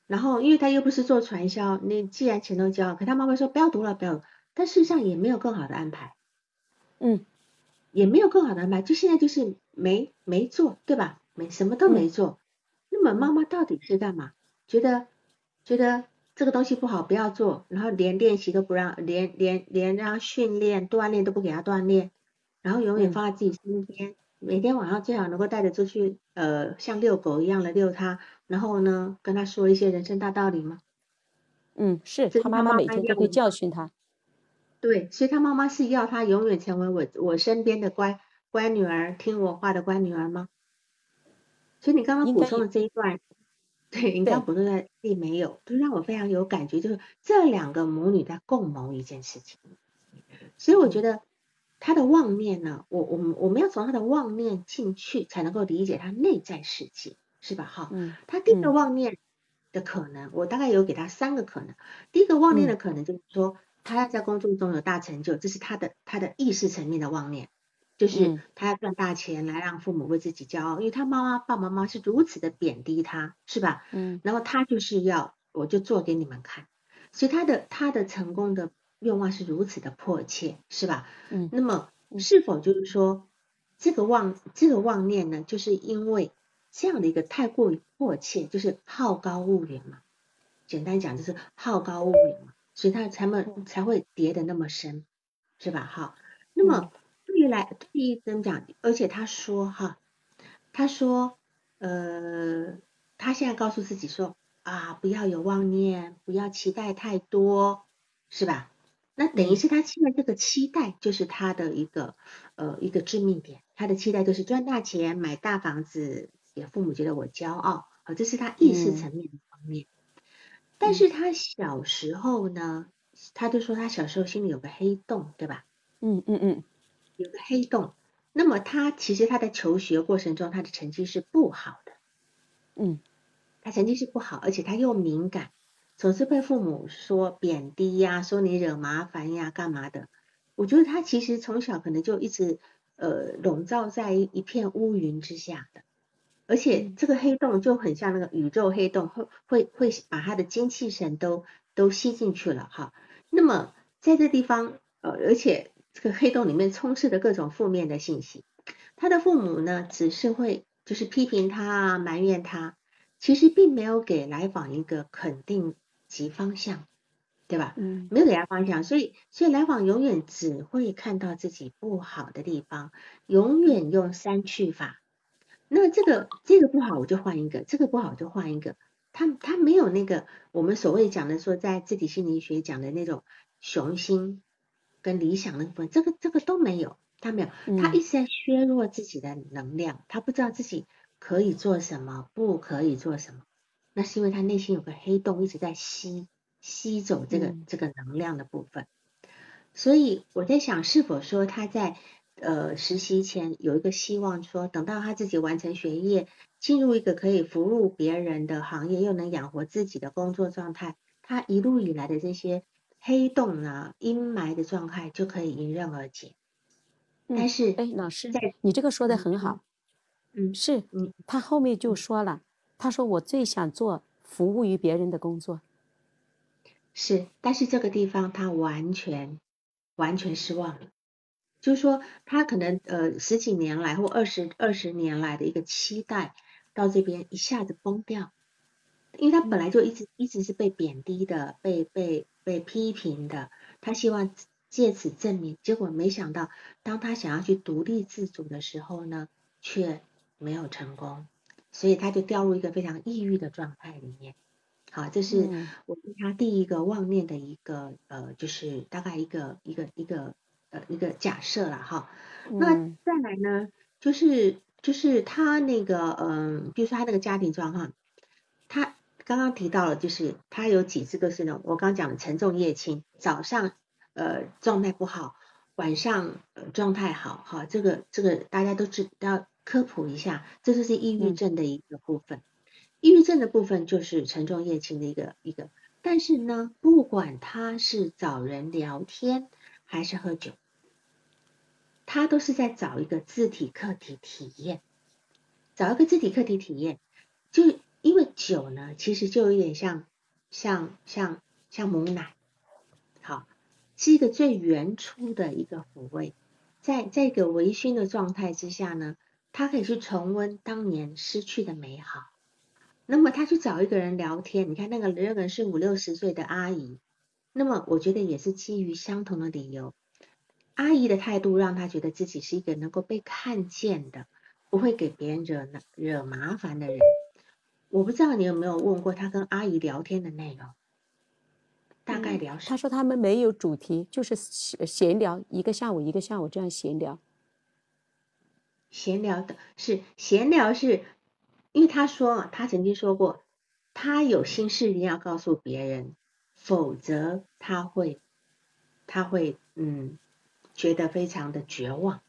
Speaker 1: 然后，因为他又不是做传销，你既然钱都交，可他妈妈说不要读了，不要。但事实上也没有更好的安排，
Speaker 2: 嗯，
Speaker 1: 也没有更好的安排，就现在就是没没做，对吧？没什么都没做。那么妈妈到底是干嘛？觉得觉得。这个东西不好，不要做，然后连练习都不让，连连连让训练锻炼都不给他锻炼，然后永远放在自己身边，每天晚上最好能够带着出去，呃，像遛狗一样的遛他，然后呢，跟他说一些人生大道理吗？
Speaker 2: 嗯，是他妈妈每天都会教训他。
Speaker 1: 对，所以他妈妈是要他永远成为我我身边的乖乖女儿，听我话的乖女儿吗？所以你刚刚补充的这一段。对，应该。不是在并没有，就让我非常有感觉，就是这两个母女在共谋一件事情，所以我觉得他的妄念呢，我我们我们要从他的妄念进去，才能够理解他内在世界，是吧？哈，
Speaker 2: 嗯，
Speaker 1: 他第一个妄念的可能，我大概有给他三个可能，第一个妄念的可能就是说，他要在工作中有大成就，这是他的他的意识层面的妄念。就是他要赚大钱来让父母为自己骄傲，因为他妈妈爸爸妈妈是如此的贬低他，是吧？
Speaker 2: 嗯，
Speaker 1: 然后他就是要我就做给你们看，所以他的他的成功的愿望是如此的迫切，是吧？
Speaker 2: 嗯，
Speaker 1: 那么是否就是说这个妄这个妄念呢，就是因为这样的一个太过于迫切，就是好高骛远嘛？简单讲就是好高骛远嘛，所以他才们才会跌得那么深，是吧？好，那么。对来，第一怎么讲？而且他说哈，他说，呃，他现在告诉自己说啊，不要有妄念，不要期待太多，是吧？那等于是他现在这个期待就是他的一个呃一个致命点，他的期待就是赚大钱，买大房子，给父母觉得我骄傲，啊，这是他意识层面的方面。但是他小时候呢，他就说他小时候心里有个黑洞，对吧？
Speaker 2: 嗯嗯嗯。
Speaker 1: 有个黑洞，那么他其实他在求学过程中，他的成绩是不好的，
Speaker 2: 嗯，
Speaker 1: 他成绩是不好，而且他又敏感，总是被父母说贬低呀，说你惹麻烦呀，干嘛的？我觉得他其实从小可能就一直呃笼罩在一片乌云之下的，而且这个黑洞就很像那个宇宙黑洞，会会会把他的精气神都都吸进去了哈。那么在这地方，呃，而且这个黑洞里面充斥着各种负面的信息。他的父母呢，只是会就是批评他啊，埋怨他，其实并没有给来访一个肯定及方向，对吧？
Speaker 2: 嗯，
Speaker 1: 没有给他方向，所以所以来访永远只会看到自己不好的地方，永远用删去法。那这个这个不好我就换一个，这个不好就换一个。他他没有那个我们所谓讲的说，在自体心理学讲的那种雄心跟理想那部分，这个这个都没有，他没有，他一直在削弱自己的能量，他不知道自己可以做什么，不可以做什么。那是因为他内心有个黑洞一直在吸吸走这个这个能量的部分。所以我在想，是否说他在。呃，实习前有一个希望，说等到他自己完成学业，进入一个可以服务别人的行业，又能养活自己的工作状态，他一路以来的这些黑洞啊、阴霾的状态就可以迎刃而解。但是，
Speaker 2: 哎，老师，你这个说的很好。
Speaker 1: 嗯，
Speaker 2: 是，嗯，他后面就说了，他说我最想做服务于别人的工作。
Speaker 1: 是，但是这个地方他完全完全失望了。就是说，他可能呃十几年来或二十二十年来的一个期待，到这边一下子崩掉，因为他本来就一直一直是被贬低的，被被被批评的，他希望借此证明，结果没想到，当他想要去独立自主的时候呢，却没有成功，所以他就掉入一个非常抑郁的状态里面。好，这是我对他第一个妄念的一个呃，就是大概一个一个一个。呃，一个假设了哈，那再来呢，就是就是他那个，嗯，比如说他那个家庭状况，他刚刚提到了，就是他有几次都是呢我刚讲的沉重夜轻，早上呃状态不好，晚上状态好，哈，这个这个大家都知要科普一下，这就是抑郁症的一个部分，抑郁症的部分就是沉重夜轻的一个一个，但是呢，不管他是找人聊天还是喝酒。他都是在找一个自体客体体验，找一个自体客体体验，就因为酒呢，其实就有点像像像像母奶，好，是一个最原初的一个抚慰，在在一个微醺的状态之下呢，他可以去重温当年失去的美好。那么他去找一个人聊天，你看那个那个人是五六十岁的阿姨，那么我觉得也是基于相同的理由。阿姨的态度让他觉得自己是一个能够被看见的，不会给别人惹惹麻烦的人。我不知道你有没有问过他跟阿姨聊天的内容，大概聊什么？
Speaker 2: 他说他们没有主题，就是闲聊，一个下午一个下午这样闲聊。
Speaker 1: 闲聊的是闲聊，是因为他说他曾经说过，他有心事一定要告诉别人，否则他会他会嗯。觉得非常的绝望。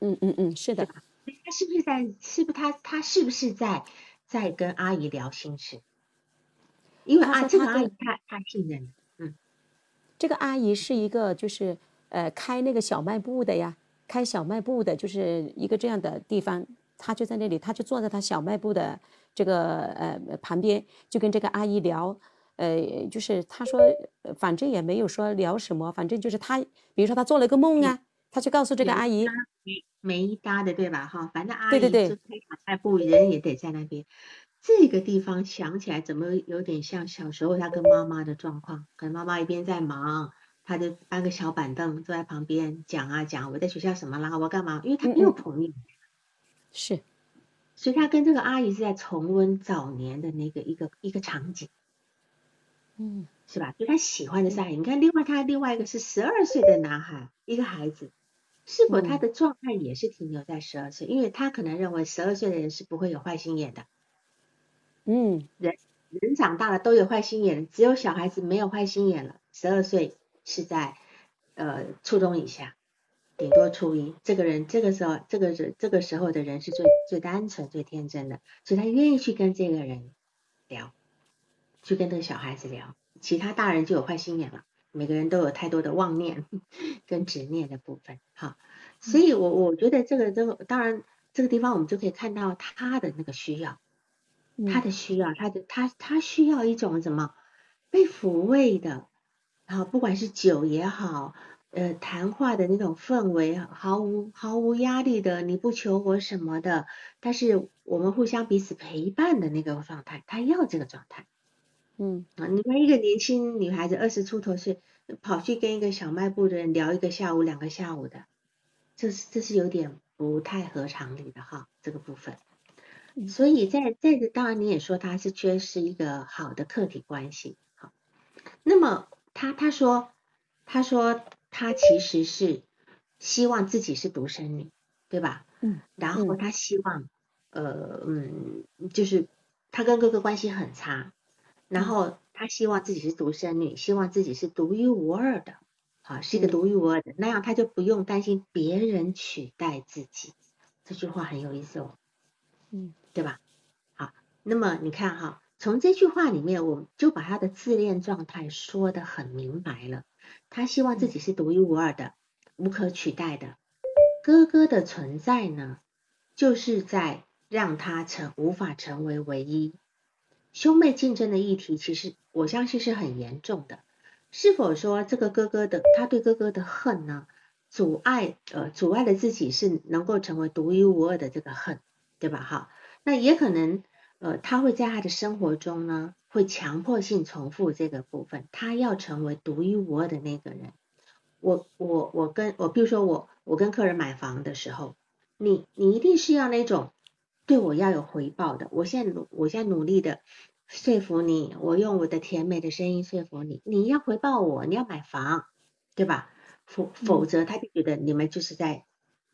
Speaker 2: 嗯嗯嗯，是的。
Speaker 1: 他是不是在？是不是他？他是不是在在跟阿姨聊心事？因为啊，这个阿姨太太信任了。嗯，
Speaker 2: 这个阿姨是一个就是呃开那个小卖部的呀，开小卖部的，就是一个这样的地方。她就在那里，她就坐在她小卖部的这个呃旁边，就跟这个阿姨聊。呃，就是他说，反正也没有说聊什么，反正就是他，比如说他做了个梦啊，他就告诉这个阿姨，
Speaker 1: 没没搭的对吧？哈，反正阿
Speaker 2: 姨就开
Speaker 1: 小卖部，人也得在那边。这个地方想起来怎么有点像小时候他跟妈妈的状况，可能妈妈一边在忙，他就搬个小板凳坐在旁边讲啊讲，我在学校什么啦，我干嘛？因为他没有朋友，
Speaker 2: 是，
Speaker 1: 所以他跟这个阿姨是在重温早年的那个一个一个场景。
Speaker 2: 嗯，
Speaker 1: 是吧？就他喜欢的是阿姨。你看，另外他另外一个是十二岁的男孩，一个孩子，是否他的状态也是停留在十二岁？因为他可能认为十二岁的人是不会有坏心眼的。
Speaker 2: 嗯，
Speaker 1: 人人长大了都有坏心眼，只有小孩子没有坏心眼了。十二岁是在呃初中以下，顶多初一。这个人这个时候，这个人这个时候的人是最最单纯、最天真的，所以他愿意去跟这个人聊。去跟这个小孩子聊，其他大人就有坏心眼了。每个人都有太多的妄念跟执念的部分，哈。所以，我我觉得这个这个当然，这个地方我们就可以看到他的那个需要，他
Speaker 2: 嗯
Speaker 1: 的需要，他的他他需要一种什么被抚慰的，然后不管是酒也好，呃，谈话的那种氛围，毫无毫无压力的，你不求我什么的，但是我们互相彼此陪伴的那个状态，他要这个状态。
Speaker 2: 嗯
Speaker 1: 啊，你们一个年轻女孩子二十出头岁，跑去跟一个小卖部的人聊一个下午、两个下午的，这是这是有点不太合常理的哈，这个部分。
Speaker 2: 嗯
Speaker 1: 所以在在这当然你也说他是缺失一个好的客体关系，好，那么他他说他说他其实是希望自己是独生女，对吧？
Speaker 2: 嗯
Speaker 1: 然后
Speaker 2: 嗯
Speaker 1: 他希望呃嗯，就是他跟哥哥关系很差，然
Speaker 2: 嗯
Speaker 1: 后他希望自己是独生女，希望自己是独一无二的，好，是一个
Speaker 2: 嗯
Speaker 1: 独一无二的，那样他就不用担心别人取代自己。这句话很有意思哦，
Speaker 2: 嗯
Speaker 1: 对吧？好，那么你看哈，从这句话里面，我们就把他的自恋状态说得很明白了。他希望自己是独一无二的、无可取代的。哥哥的存在呢，就是在让他成无法成为唯一。兄妹竞争的议题，其实我相信是很严重的。是否说这个哥哥的他对哥哥的恨呢，阻碍呃阻碍了自己是能够成为独一无二的这个恨，对吧？哈，那也可能呃他会在他的生活中呢，会强迫性重复这个部分，他要成为独一无二的那个人。我我我跟我比如说我我跟客人买房的时候，你你一定是要那种对我要有回报的。我现在努我现在努力的说服你，我用我的甜美的声音说服你，你要回报我，你要买房，对吧？否否则他就觉得你们就是在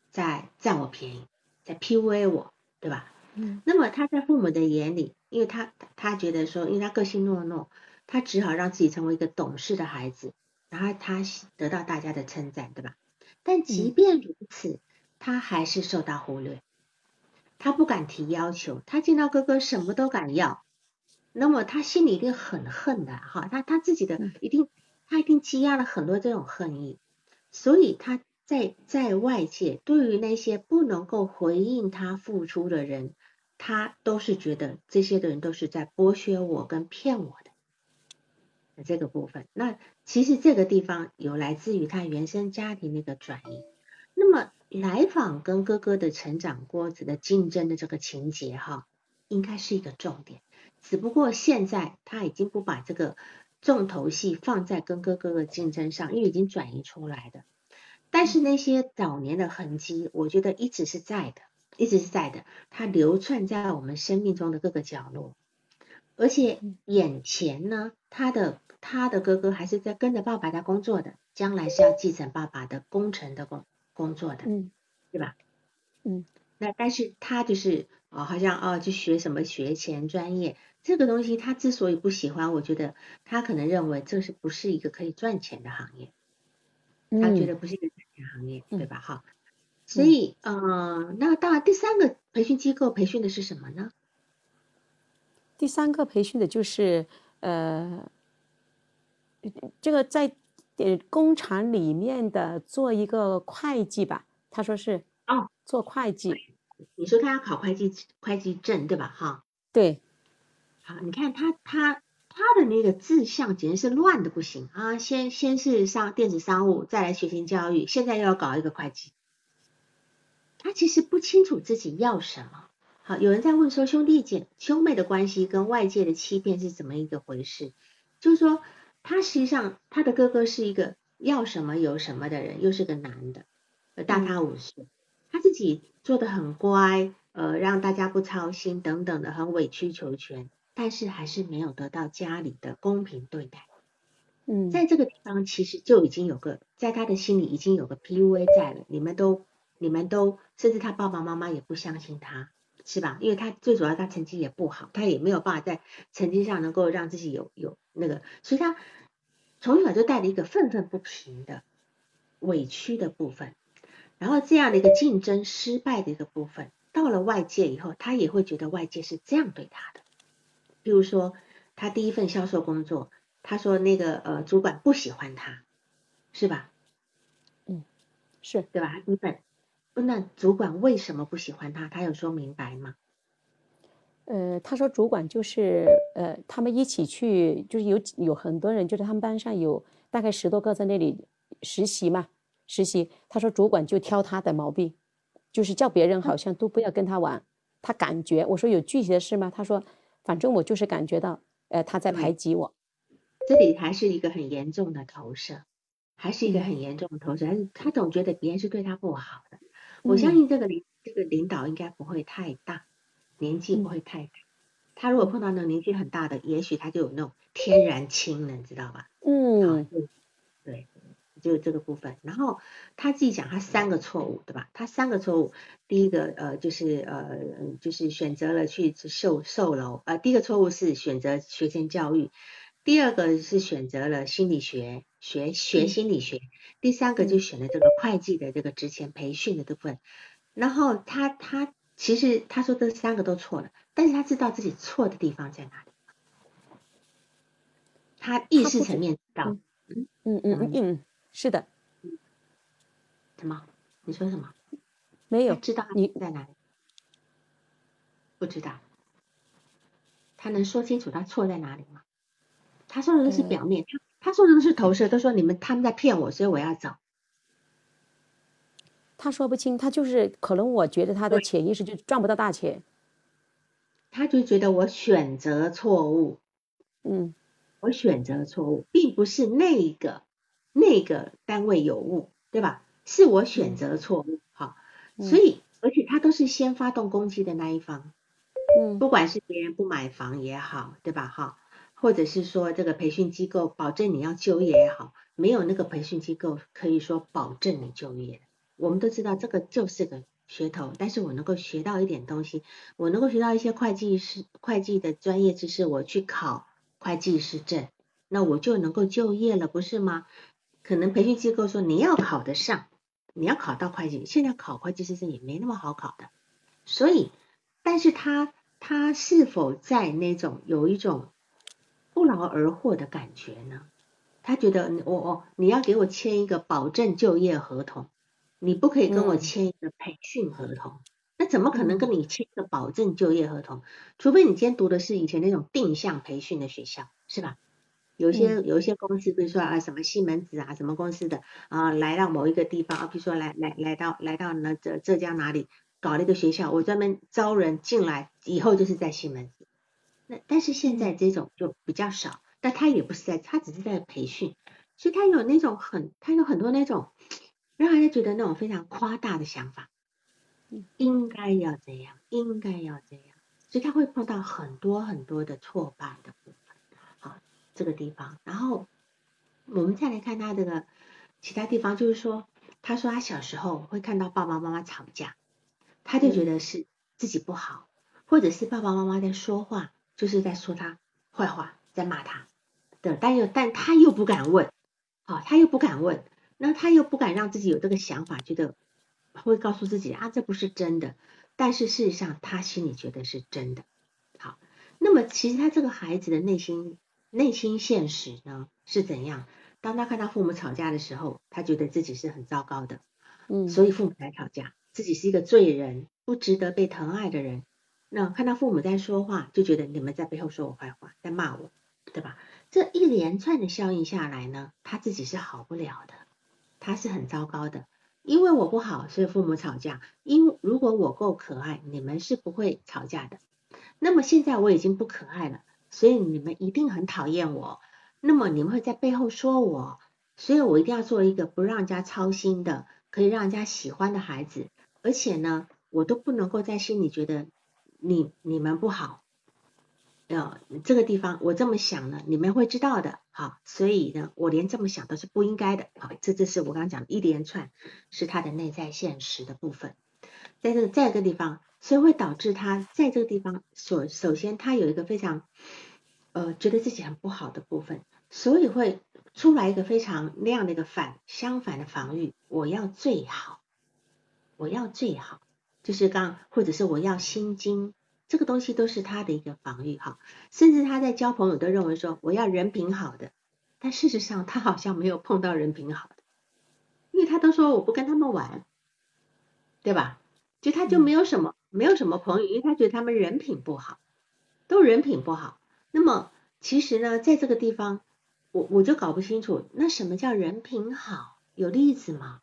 Speaker 1: 在占我便宜，在 PUA 我，对吧？
Speaker 2: 嗯
Speaker 1: 那么他在父母的眼里，因为他他觉得说，因为他个性懦弱，他只好让自己成为一个懂事的孩子，然后他得到大家的称赞，对吧？但即便如此，他还是受到忽略，他不敢提要求，他见到哥哥什么都敢要，那么他心里一定很恨的哈，他他自己的
Speaker 2: 嗯
Speaker 1: 一定他一定积压了很多这种恨意，所以他在在外界对于那些不能够回应他付出的人，他都是觉得这些的人都是在剥削我跟骗我的这个部分。那其实这个地方有来自于他原生家庭的一个转移。那么来访跟哥哥的成长过程的竞争的这个情节哈，应该是一个重点。只不过现在他已经不把这个重头戏放在跟哥哥的竞争上，因为已经转移出来的。但是那些早年的痕迹，我觉得一直是在的，一直是在的，它流窜在我们生命中的各个角落。而且眼前呢，他的他的哥哥还是在跟着爸爸在工作的，将来是要继承爸爸的工程的工工作的，
Speaker 2: 嗯
Speaker 1: 对吧？
Speaker 2: 嗯
Speaker 1: 那但是他就是哦，好像哦，就学什么学前专业这个东西，他之所以不喜欢，我觉得他可能认为这是不是一个可以赚钱的行业。他觉
Speaker 2: 嗯
Speaker 1: 得不是一个赚钱行业，
Speaker 2: 嗯
Speaker 1: 对吧？哈，所以呃，那当然第三个培训机构培训的是什么呢？
Speaker 2: 第三个培训的就是呃，这个在呃工厂里面的做一个会计吧，他说是
Speaker 1: 哦，
Speaker 2: 做会计，
Speaker 1: 你说他要考会计会计证，对吧？哈，
Speaker 2: 对，
Speaker 1: 好，你看他他他的那个志向简直是乱的不行啊！先先是上电子商务，再来学前教育，现在又要搞一个会计，他其实不清楚自己要什么。好，有人在问说兄弟姐兄妹的关系跟外界的欺骗是怎么一个回事？就是说，他实际上他的哥哥是一个要什么有什么的人，又是个男的，呃大他五岁，他自己做的很乖，呃，让大家不操心等等的，很委曲求全，但是还是没有得到家里的公平对待。
Speaker 2: 嗯，
Speaker 1: 在这个地方，其实就已经有个在他的心里已经有个 PUA 在了，你们都你们都，甚至他爸爸妈妈也不相信他。是吧？因为他最主要他成绩也不好，他也没有办法在成绩上能够让自己有有那个，所以他从小就带着一个愤愤不平的委屈的部分，然后这样的一个竞争失败的一个部分，到了外界以后，他也会觉得外界是这样对他的。比如说，他第一份销售工作，他说那个呃主管不喜欢他，是吧？
Speaker 2: 嗯是
Speaker 1: 对吧？第一份那主管为什么不喜欢他？他有说明白吗？
Speaker 2: 呃，他说主管就是呃，他们一起去，就是有有很多人，就是他们班上有大概十多个在那里实习嘛，实习。他说主管就挑他的毛病，就是叫别人好像都不要跟他玩。他感觉我说有具体的事吗？他说反正我就是感觉到，呃，他在排挤我。
Speaker 1: 这里还是一个很严重的投射，还是一个很严重的投射，还是他总觉得别人是对他不好的。我相信这个领这个领导应该不会太大。年纪不会太大，他如果碰到那种年纪很大的，也许他就有那种天然亲了，你知道吧？
Speaker 2: 嗯，
Speaker 1: 对，就这个部分。然后他自己讲他三个错误，对吧？他三个错误，第一个呃就是呃就是选择了去售售楼，呃第一个错误是选择学前教育，第二个是选择了心理学学学心理学，第三个就选了这个会计的这个职前培训的部分。然后他他。其实他说这三个都错了，但是他知道自己错的地方在哪里，他意识层面知道，
Speaker 2: 嗯嗯嗯嗯，是的，
Speaker 1: 什么？你说什么？
Speaker 2: 没有，
Speaker 1: 知道你在哪里？不知道，他能说清楚他错在哪里吗？他说的都是表面，他他说的都是投射，都说你们他们在骗我，所以我要走。
Speaker 2: 他说不清，他就是可能我觉得他的潜意识就赚不到大钱，
Speaker 1: 他就觉得我选择错误，
Speaker 2: 嗯，
Speaker 1: 我选择错误，并不是那个那个单位有误，对吧？是我选择错误，好，所以而且他都是先发动攻击的那一方，
Speaker 2: 嗯，
Speaker 1: 不管是别人不买房也好，对吧？哈，或者是说这个培训机构保证你要就业也好，没有那个培训机构可以说保证你就业。我们都知道这个就是个噱头，但是我能够学到一点东西，我能够学到一些会计师会计的专业知识，我去考会计师证，那我就能够就业了，不是吗？可能培训机构说你要考得上，你要考到会计，现在考会计师证也没那么好考的，所以，但是他他是否在那种有一种不劳而获的感觉呢？他觉得我哦，你要给我签一个保证就业合同。你不可以跟我签一个培训合同，那怎么可能跟你签一个保证就业合同？除非你今天读的是以前那种定向培训的学校，是吧？有些有一些公司，比如说啊什么西门子啊什么公司的啊，来到某一个地方啊，比如说来来来到来到那浙浙江哪里搞了一个学校，我专门招人进来，以后就是在西门子。那但是现在这种就比较少，但他也不是在，他只是在培训，所以他有那种很，他有很多那种。让人家觉得那种非常夸大的想法，应该要这样，应该要这样，所以他会碰到很多很多的挫败的部分。好，这个地方，然后我们再来看他这个其他地方，就是说，他说他小时候会看到爸爸妈妈吵架，他就觉得是自己不好，或者是爸爸妈妈在说话，就是在说他坏话，在骂他对，但又但他又不敢问，好，他又不敢问。那他又不敢让自己有这个想法，觉得会告诉自己啊，这不是真的。但是事实上，他心里觉得是真的。好，那么其实他这个孩子的内心内心现实呢是怎样？当他看到父母吵架的时候，他觉得自己是很糟糕的，
Speaker 2: 嗯，
Speaker 1: 所以父母才吵架，自己是一个罪人，不值得被疼爱的人。那看到父母在说话，就觉得你们在背后说我坏话，在骂我，对吧？这一连串的效应下来呢，他自己是好不了的。他是很糟糕的，因为我不好，所以父母吵架。因如果我够可爱，你们是不会吵架的。那么现在我已经不可爱了，所以你们一定很讨厌我。那么你们会在背后说我，所以我一定要做一个不让人家操心的，可以让人家喜欢的孩子。而且呢，我都不能够在心里觉得你你们不好。呃，这个地方我这么想呢，你们会知道的，好，所以呢，我连这么想都是不应该的，好，这这是我刚刚讲的一连串是他的内在现实的部分，在这个在这个地方，所以会导致他在这个地方所首先他有一个非常呃觉得自己很不好的部分，所以会出来一个非常那样的一个反相反的防御，我要最好，我要最好，就是刚或者是我要心经。这个东西都是他的一个防御哈，甚至他在交朋友都认为说我要人品好的，但事实上他好像没有碰到人品好的，因为他都说我不跟他们玩，对吧？就他就没有什么没有什么朋友，因为他觉得他们人品不好，都人品不好。那么其实呢，在这个地方，我我就搞不清楚，那什么叫人品好？有例子吗？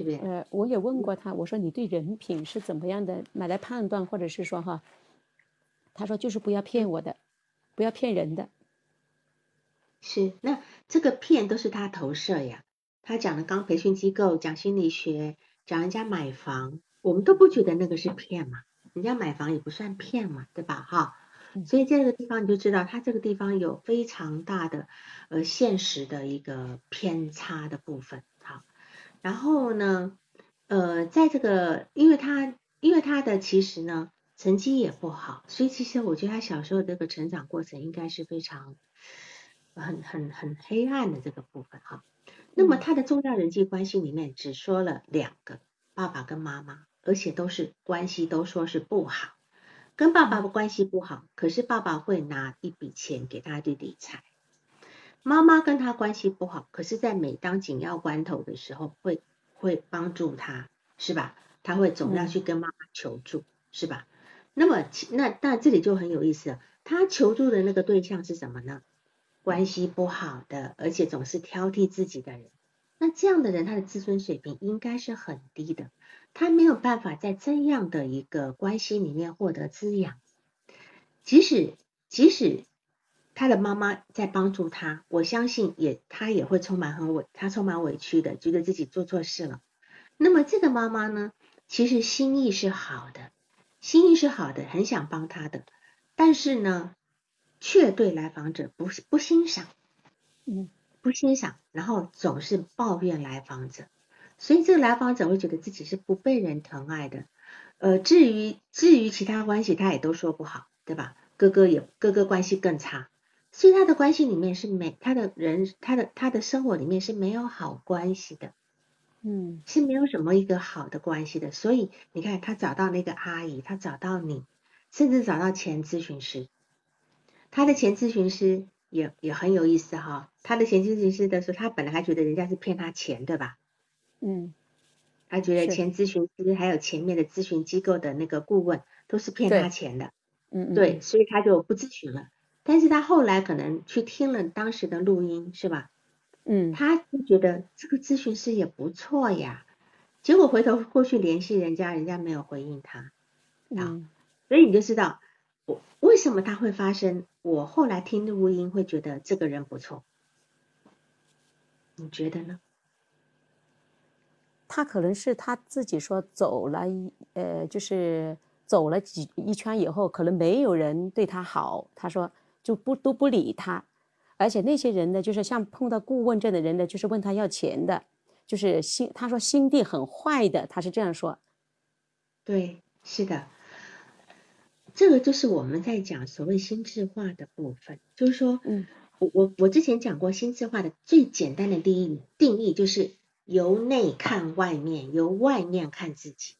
Speaker 1: 是不是？
Speaker 2: 呃，我也问过他，我说你对人品是怎么样的买来判断，或者是说哈，他说就是不要骗我的，不要骗人的。
Speaker 1: 是，那这个骗都是他投射呀。他讲的刚培训机构，讲心理学，讲人家买房，我们都不觉得那个是骗嘛，人家买房也不算骗嘛，对吧？哈，所以这个地方你就知道，他这个地方有非常大的呃现实的一个偏差的部分。好，然后呢，呃，在这个，因为他因为他的其实呢成绩也不好，所以其实我觉得他小时候这个成长过程应该是非常。很很很黑暗的这个部分哈，那么他的重要人际关系里面只说了两个爸爸跟妈妈，而且都是关系都说是不好，跟爸爸的关系不好，可是爸爸会拿一笔钱给他去理财，妈妈跟他关系不好，可是在每当紧要关头的时候会会帮助他，是吧？他会总要去跟妈妈求助，是吧？那么那那这里就很有意思了，他求助的那个对象是什么呢？关系不好的，而且总是挑剔自己的人，那这样的人他的自尊水平应该是很低的，他没有办法在这样的一个关系里面获得滋养。即使即使他的妈妈在帮助他，我相信也他也会充满很委，他充满委屈的，觉得自己做错事了。那么这个妈妈呢，其实心意是好的，心意是好的，很想帮他的，但是呢。却对来访者不不欣赏，
Speaker 2: 嗯，
Speaker 1: 不欣赏，然后总是抱怨来访者，所以这个来访者会觉得自己是不被人疼爱的。呃，至于至于其他关系，他也都说不好，对吧？哥哥也哥哥关系更差，所以他的关系里面是没他的人，他的他的生活里面是没有好关系的，
Speaker 2: 嗯，
Speaker 1: 是没有什么一个好的关系的。所以你看，他找到那个阿姨，他找到你，甚至找到前咨询师。他的前咨询师也也很有意思哈，他的前咨询师的时候，他本来还觉得人家是骗他钱，对吧？
Speaker 2: 嗯，
Speaker 1: 他觉得前咨询师还有前面的咨询机构的那个顾问都是骗他钱的，
Speaker 2: 嗯，
Speaker 1: 对，所以他就不咨询了。但是他后来可能去听了当时的录音，是吧？
Speaker 2: 嗯，
Speaker 1: 他就觉得这个咨询师也不错呀，结果回头过去联系人家，人家没有回应他，
Speaker 2: 啊，
Speaker 1: 所以你就知道。为什么他会发生？我后来听录音会觉得这个人不错，你觉得呢？
Speaker 2: 他可能是他自己说走了，呃，就是走了几一圈以后，可能没有人对他好，他说就不都不理他，而且那些人呢，就是像碰到顾问这样的人呢，就是问他要钱的，就是心他说心地很坏的，他是这样说。
Speaker 1: 对，是的。这个就是我们在讲所谓心智化的部分，就是说，
Speaker 2: 嗯，
Speaker 1: 我我我之前讲过心智化的最简单的定义，定义就是由内看外面，由外面看自己。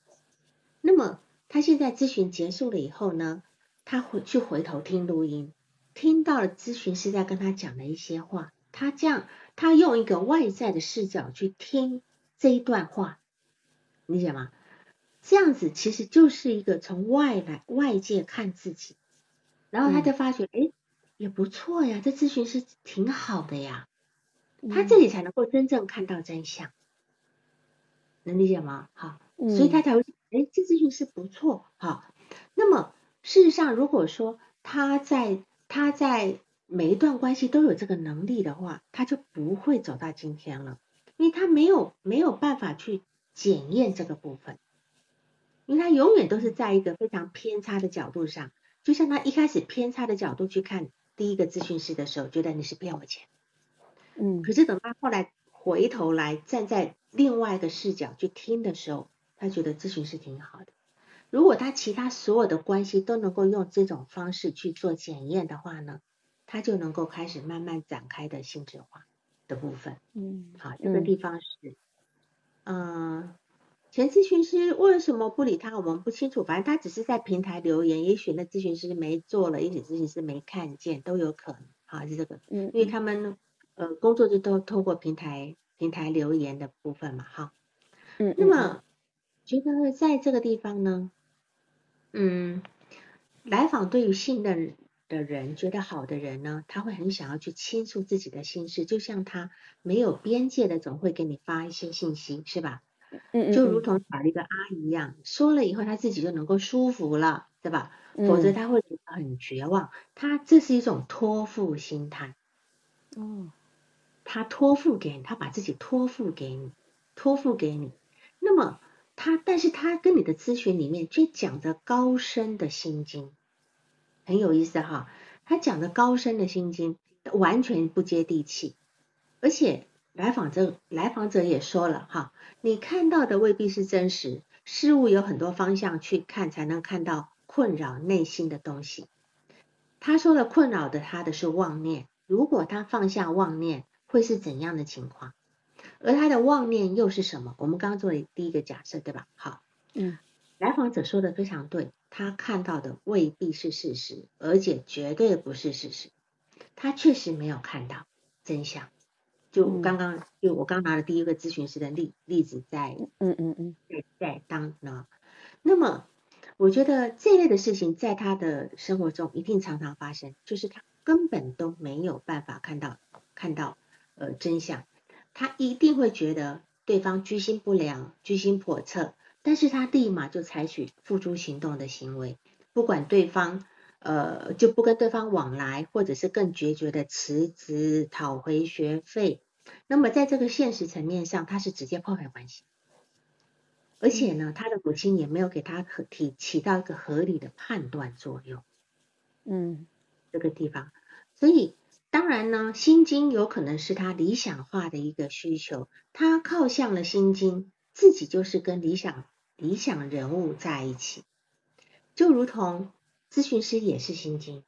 Speaker 1: 那么他现在咨询结束了以后呢，他回去回头听录音，听到了咨询师在跟他讲的一些话，他这样，他用一个外在的视角去听这一段话，理解吗？这样子其实就是一个从外来外界看自己，然后他就发觉，哎，也不错呀，这咨询师挺好的呀，他自己才能够真正看到真相，能理解吗？好，所以他才会，哎，这咨询师不错，好。那么事实上，如果说他在他在每一段关系都有这个能力的话，他就不会走到今天了，因为他没有没有办法去检验这个部分。因为他永远都是在一个非常偏差的角度上，就像他一开始偏差的角度去看第一个咨询师的时候，觉得你是骗我钱，
Speaker 2: 嗯，
Speaker 1: 可是等他后来回头来站在另外一个视角去听的时候，他觉得咨询师挺好的。如果他其他所有的关系都能够用这种方式去做检验的话呢，他就能够开始慢慢展开的性质化的部分。
Speaker 2: 嗯，
Speaker 1: 好，这个地方是，嗯。前咨询师为什么不理他？我们不清楚，反正他只是在平台留言，也许那咨询师没做了，也许咨询师没看见，都有可能。好，是这个，
Speaker 2: 嗯，
Speaker 1: 因为他们呃工作就都通过平台平台留言的部分嘛，哈，
Speaker 2: 嗯，
Speaker 1: 那么觉得在这个地方呢，嗯，来访对于信任的人，觉得好的人呢，他会很想要去倾诉自己的心事，就像他没有边界的，总会给你发一些信息，是吧？
Speaker 2: 嗯嗯，
Speaker 1: 就如同找一个阿姨一样，说了以后他自己就能够舒服了，对吧？否则他会觉得很绝望。他这是一种托付心态。
Speaker 2: 哦。
Speaker 1: 他托付给你，他把自己托付给你，托付给你。那么他，但是他跟你的咨询里面却讲着高深的心经，很有意思哈。他讲的高深的心经完全不接地气，而且来访者来访者也说了哈，你看到的未必是真实，事物有很多方向去看才能看到困扰内心的东西。他说了，困扰的他的是妄念，如果他放下妄念。会是怎样的情况？而他的妄念又是什么？我们刚刚做了第一个假设，对吧？好，
Speaker 2: 嗯，
Speaker 1: 来访者说的非常对，他看到的未必是事实，而且绝对不是事实。他确实没有看到真相。就刚刚，就我刚拿的第一个咨询师的例例子，在，
Speaker 2: 嗯嗯嗯，
Speaker 1: 在在当呢。那么，我觉得这类的事情在他的生活中一定常常发生，就是他根本都没有办法看到看到。呃，真相，他一定会觉得对方居心不良、居心叵测，但是他立马就采取付诸行动的行为，不管对方呃就不跟对方往来，或者是更决绝的辞职、讨回学费。那么在这个现实层面上，他是直接破坏关系，而且呢，他的母亲也没有给他合提起到一个合理的判断作用。
Speaker 2: 嗯，
Speaker 1: 这个地方，所以。当然呢，心经有可能是他理想化的一个需求，他靠向了心经，自己就是跟理想理想人物在一起，就如同咨询师也是心经，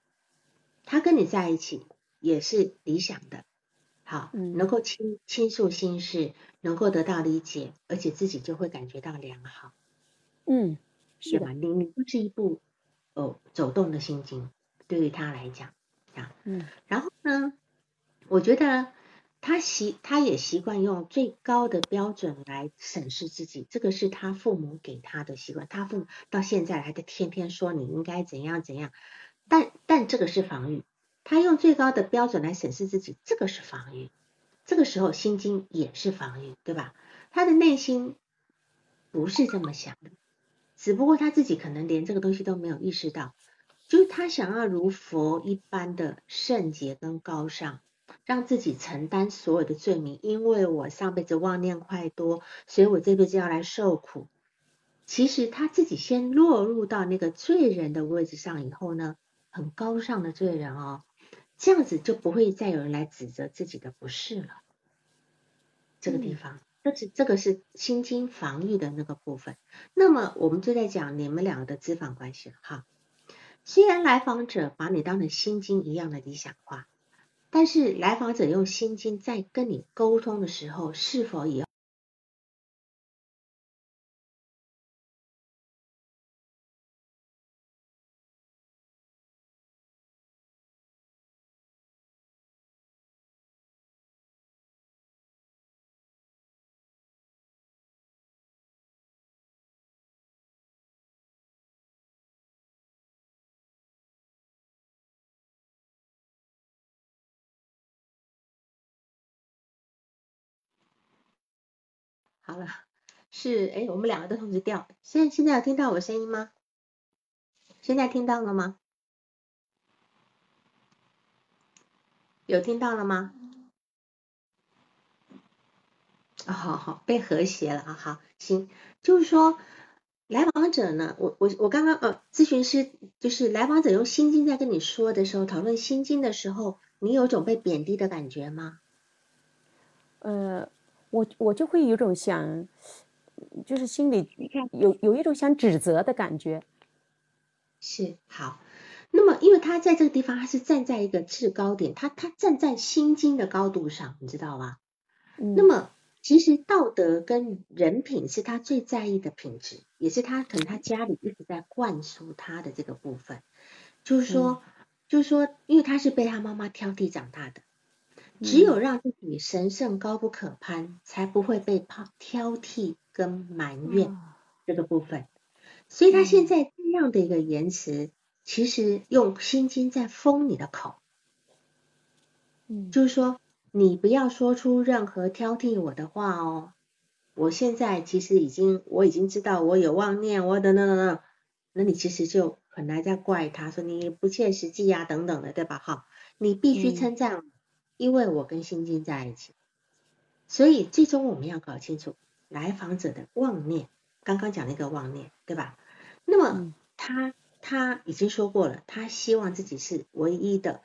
Speaker 1: 他跟你在一起也是理想的，好，能够倾倾诉心事，能够得到理解，而且自己就会感觉到良好，
Speaker 2: 嗯，是
Speaker 1: 吧？你你就是一部哦走动的心经，对于他来讲。啊，
Speaker 2: 嗯，
Speaker 1: 然后呢，我觉得他习他也习惯用最高的标准来审视自己，这个是他父母给他的习惯，他父母到现在还在天天说你应该怎样怎样，但但这个是防御，他用最高的标准来审视自己，这个是防御，这个时候心经也是防御，对吧？他的内心不是这么想的，只不过他自己可能连这个东西都没有意识到。就是他想要如佛一般的圣洁跟高尚，让自己承担所有的罪名，因为我上辈子妄念太多，所以我这辈子要来受苦。其实他自己先落入到那个罪人的位置上以后呢，很高尚的罪人哦，这样子就不会再有人来指责自己的不是了。这个地方，这是这个是心经防御的那个部分。那么我们就在讲你们两个的脂肪关系了哈。虽然来访者把你当成心经一样的理想化，但是来访者用心经在跟你沟通的时候，是否也好了，是哎，我们两个都同时掉。现现在有听到我声音吗？现在听到了吗？有听到了吗？啊，好好被和谐了啊，好，行，就是说来访者呢，我我我刚刚呃，咨询师就是来访者用心经在跟你说的时候，讨论心经的时候，你有种被贬低的感觉吗？
Speaker 2: 呃。我我就会有种想，就是心里有有一种想指责的感觉。
Speaker 1: 是好，那么因为他在这个地方，他是站在一个制高点，他他站在心经的高度上，你知道吗？那么其实道德跟人品是他最在意的品质，也是他可能他家里一直在灌输他的这个部分，就是说，就是说，因为他是被他妈妈挑剔长大的。只有让自己神圣高不可攀，才不会被抛挑剔跟埋怨。这个部分。所以他现在这样的一个言辞，其实用心经在封你的口，
Speaker 2: 嗯，
Speaker 1: 就是说你不要说出任何挑剔我的话哦。我现在其实已经我已经知道我有妄念，我等等等等，那你其实就很难再怪他说你不切实际呀等等的，对吧？哈，你必须称赞，因为我跟心经在一起，所以最终我们要搞清楚来访者的妄念。刚刚讲那个妄念，对吧？那么他他已经说过了，他希望自己是唯一的、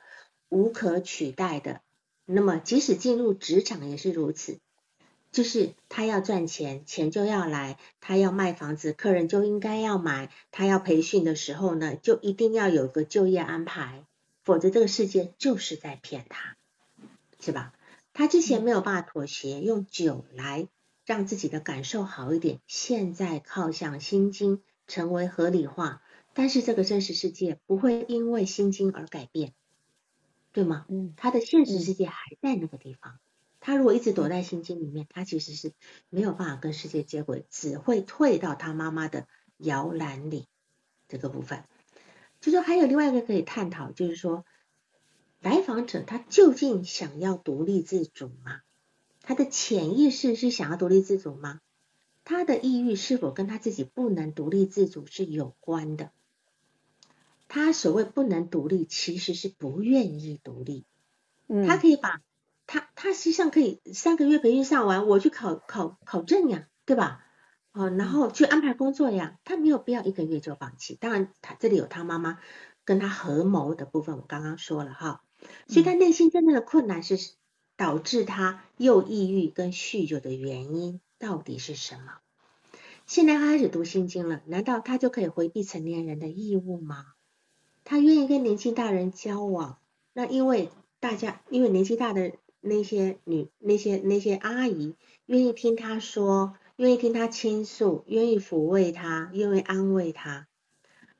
Speaker 1: 无可取代的。那么即使进入职场也是如此，就是他要赚钱，钱就要来；他要卖房子，客人就应该要买；他要培训的时候呢，就一定要有个就业安排，否则这个世界就是在骗他，是吧？他之前没有办法妥协，用酒来。让自己的感受好一点，现在靠向心经成为合理化，但是这个真实世界不会因为心经而改变，对吗？
Speaker 2: 嗯，
Speaker 1: 他的现实世界还在那个地方，他如果一直躲在心经里面，他其实是没有办法跟世界接轨，只会退到他妈妈的摇篮里。这个部分，就说还有另外一个可以探讨，就是说来访者他究竟想要独立自主吗？他的潜意识是想要独立自主吗？他的抑郁是否跟他自己不能独立自主是有关的？他所谓不能独立，其实是不愿意独立。
Speaker 2: 嗯，
Speaker 1: 他可以把他他实际上可以三个月培训上完，我去考考考证呀，对吧？哦，然后去安排工作呀，他没有必要一个月就放弃。当然，他这里有他妈妈跟他合谋的部分，我刚刚说了哈，所以他内心真正的困难是。导致他又抑郁跟酗酒的原因到底是什么？现在他开始读心经了，难道他就可以回避成年人的义务吗？他愿意跟年纪大人交往，那因为大家因为年纪大的那些女那些那些阿姨愿意听他说，愿意听他倾诉，愿意抚慰他，愿意安慰他，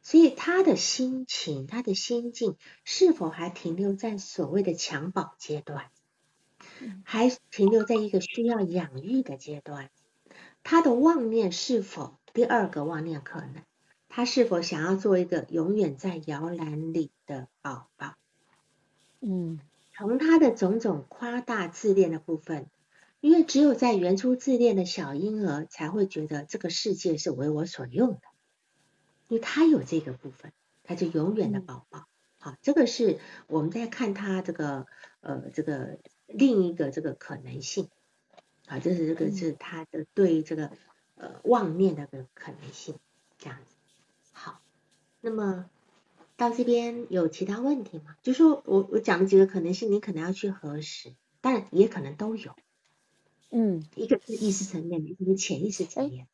Speaker 1: 所以他的心情他的心境是否还停留在所谓的襁褓阶段？还停留在一个需要养育的阶段，他的妄念是否第二个妄念可能？他是否想要做一个永远在摇篮里的宝宝？
Speaker 2: 嗯，
Speaker 1: 从他的种种夸大自恋的部分，因为只有在原初自恋的小婴儿才会觉得这个世界是为我所用的，因为他有这个部分，他就永远的宝宝。好，这个是我们在看他这个呃这个。另一个这个可能性啊，这是这个是他的对这个呃妄念的个可能性，这样子。好，那么到这边有其他问题吗？就说我我讲的几个可能性，你可能要去核实，但也可能都有。
Speaker 2: 嗯，
Speaker 1: 一个是意识层面的，一个是潜意识层面。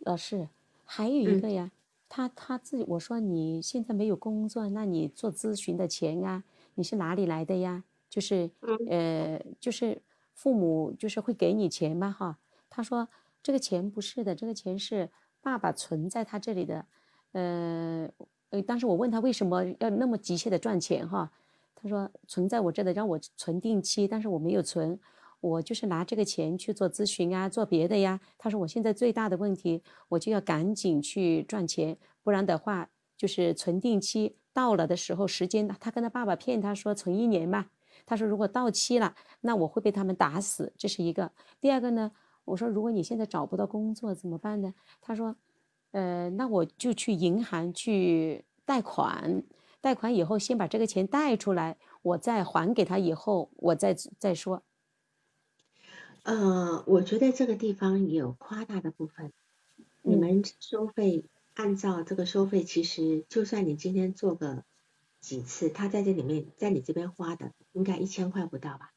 Speaker 2: 老师，还有一个呀，他他自己我说你现在没有工作，那你做咨询的钱啊，你是哪里来的呀？就是，呃，就是父母就是会给你钱吗，哈。他说这个钱不是的，这个钱是爸爸存在他这里的，呃，呃，当时我问他为什么要那么急切的赚钱，哈，他说存在我这的，让我存定期，但是我没有存，我就是拿这个钱去做咨询啊，做别的呀。他说我现在最大的问题，我就要赶紧去赚钱，不然的话，就是存定期到了的时候，时间他跟他爸爸骗他说存一年嘛。他说：“如果到期了，那我会被他们打死。”这是一个。第二个呢，我说：“如果你现在找不到工作怎么办呢？”他说：“呃，那我就去银行去贷款，贷款以后先把这个钱贷出来，我再还给他，以后我再再说。”
Speaker 1: 呃，我觉得这个地方有夸大的部分。你们收费按照这个收费，其实就算你今天做个。几次，他在这里面，在你这边花的应该一千块不到吧？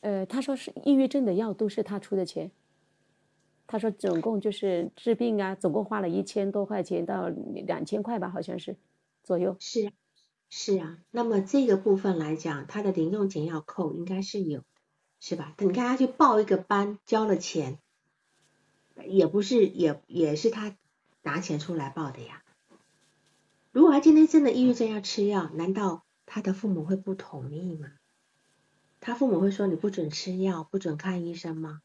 Speaker 2: 呃，他说是抑郁症的药都是他出的钱。他说总共就是治病啊，总共花了一千多块钱到两千块吧，好像是左右。
Speaker 1: 是是啊，那么这个部分来讲，他的零用钱要扣，应该是有，是吧？你看他去报一个班，交了钱，也不是也也是他拿钱出来报的呀。如果他今天真的抑郁症要吃药，难道他的父母会不同意吗？他父母会说你不准吃药，不准看医生吗？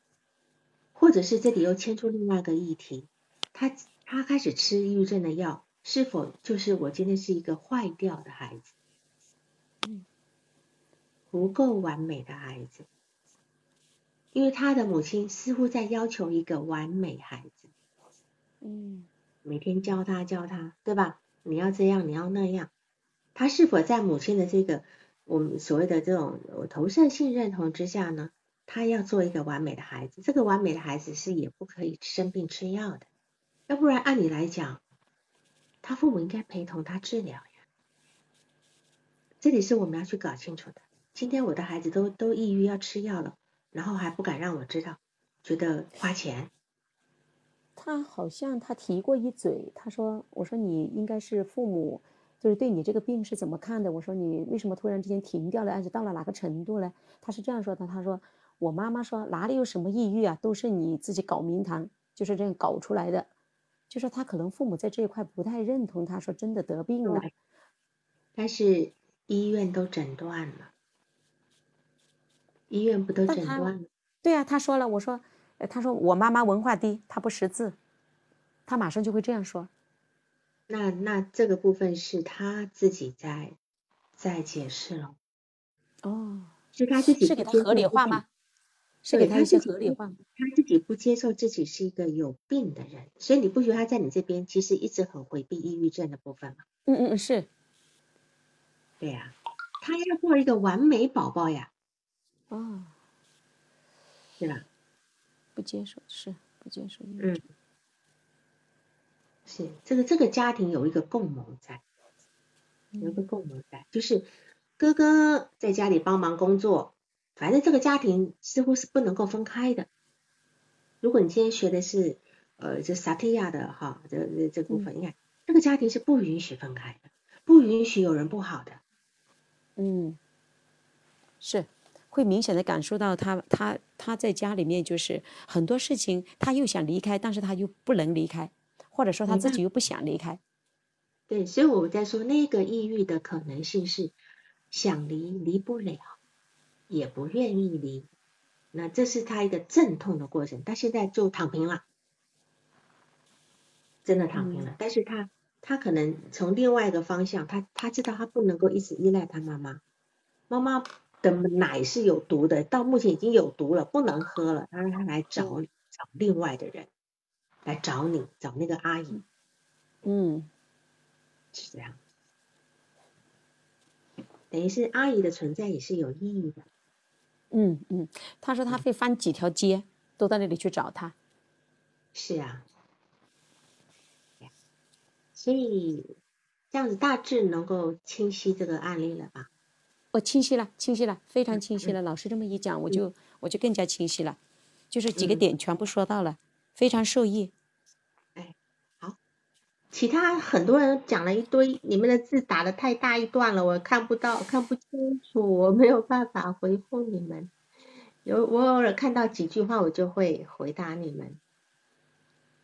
Speaker 1: 或者是这里又牵出另外一个议题，他他开始吃抑郁症的药，是否就是我今天是一个坏掉的孩子？
Speaker 2: 嗯，
Speaker 1: 不够完美的孩子，因为他的母亲似乎在要求一个完美孩子。
Speaker 2: 嗯，
Speaker 1: 每天教他教他，对吧？你要这样，你要那样。他是否在母亲的这个我们所谓的这种投射性认同之下呢？他要做一个完美的孩子，这个完美的孩子是也不可以生病吃药的，要不然按理来讲，他父母应该陪同他治疗呀。这里是我们要去搞清楚的。今天我的孩子都都抑郁要吃药了，然后还不敢让我知道，觉得花钱。
Speaker 2: 他好像他提过一嘴，他说：“我说你应该是父母，就是对你这个病是怎么看的？我说你为什么突然之间停掉了？而且到了哪个程度呢？”他是这样说的，他说。我妈妈说哪里有什么抑郁啊，都是你自己搞名堂，就是这样搞出来的。就说他可能父母在这一块不太认同，他说真的得病了，
Speaker 1: 但是医院都诊断了，医院不都诊断了？
Speaker 2: 对啊，他说了，我说，他说我妈妈文化低，她不识字，他马上就会这样说。
Speaker 1: 那那这个部分是他自己在在解释了。
Speaker 2: 哦，
Speaker 1: 是他自己
Speaker 2: 是给他合理化吗？是给他一些合理化，
Speaker 1: 他自己不接受自己是一个有病的人，所以你不觉得他在你这边其实一直很回避抑郁症的部分吗？
Speaker 2: 嗯嗯嗯，是，
Speaker 1: 对呀，他要做一个完美宝宝呀，
Speaker 2: 哦，
Speaker 1: 对吧？
Speaker 2: 不接受是不接受，
Speaker 1: 嗯，是这个这个家庭有一个共谋在，有一个共谋在，就是哥哥在家里帮忙工作。反正这个家庭似乎是不能够分开的。如果你今天学的是呃这萨提亚的哈这这这部分，你看这个家庭是不允许分开的，不允许有人不好的。
Speaker 2: 嗯，是会明显的感受到他他他在家里面就是很多事情他又想离开，但是他又不能离开，或者说他自己又不想离开。
Speaker 1: 对，所以我们在说那个抑郁的可能性是想离离不了。也不愿意离，那这是他一个阵痛的过程。他现在就躺平了，真的躺平了。但是他他可能从另外一个方向，他他知道他不能够一直依赖他妈妈，妈妈的奶是有毒的，到目前已经有毒了，不能喝了。他让他来找你找另外的人，来找你，找那个阿姨。
Speaker 2: 嗯，
Speaker 1: 是这样，等于是阿姨的存在也是有意义的。
Speaker 2: 嗯嗯，他说他会翻几条街，都到那里去找他。
Speaker 1: 是啊，所以这样子大致能够清晰这个案例了吧？
Speaker 2: 我清晰了，清晰了，非常清晰了。老师这么一讲，我就我就更加清晰了，就是几个点全部说到了，非常受益。
Speaker 1: 哎，好其他很多人讲了一堆，你们的字打的太大一段了，我看不到，看不清楚，我没有办法回复你们。有我偶尔看到几句话，我就会回答你们。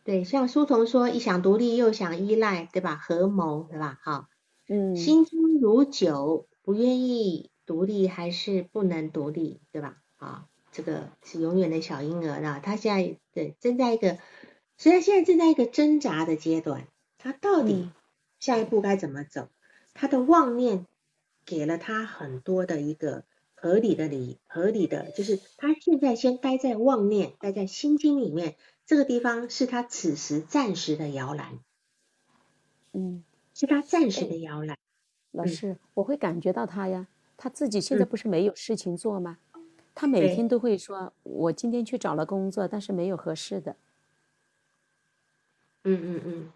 Speaker 1: 对，像书童说，一想独立又想依赖，对吧？合谋，对吧？好，
Speaker 2: 嗯，
Speaker 1: 心中如酒，不愿意独立还是不能独立，对吧？啊，这个是永远的小婴儿呢，他现在对正在一个，虽然现在正在一个挣扎的阶段。他到底下一步该怎么走？他的妄念给了他很多的一个合理的理，合理的就是他现在先待在妄念，待在心经里面，这个地方是他此时暂时的摇篮，
Speaker 2: 嗯，
Speaker 1: 是他暂时的摇篮。
Speaker 2: 老师，我会感觉到他呀，他自己现在不是没有事情做吗？他每天都会说，我今天去找了工作，但是没有合适的。
Speaker 1: 嗯嗯嗯。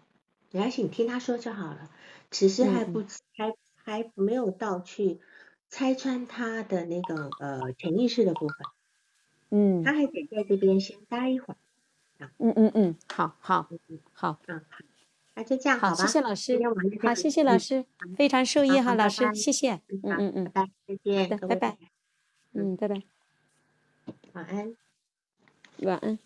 Speaker 1: 没关系，你听他说就好了。此时还不还还没有到去拆穿他的那个呃潜意识的部分。
Speaker 2: 嗯。
Speaker 1: 他还得在这边先待一会儿。
Speaker 2: 嗯嗯嗯，好好好。
Speaker 1: 嗯好，那就这样好吧。
Speaker 2: 谢谢老师。好，谢谢老师，非常受益哈，老师，谢谢。
Speaker 1: 嗯嗯嗯，拜拜，再见。
Speaker 2: 拜拜。嗯，拜拜。
Speaker 1: 晚安。
Speaker 2: 晚安。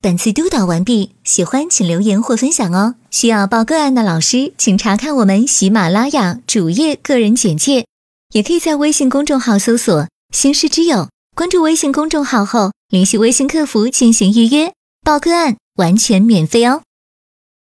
Speaker 3: 本次督导完毕，喜欢请留言或分享哦。需要报个案的老师，请查看我们喜马拉雅主页个人简介，也可以在微信公众号搜索“星师之友”，关注微信公众号后联系微信客服进行预约。报个案完全免费哦。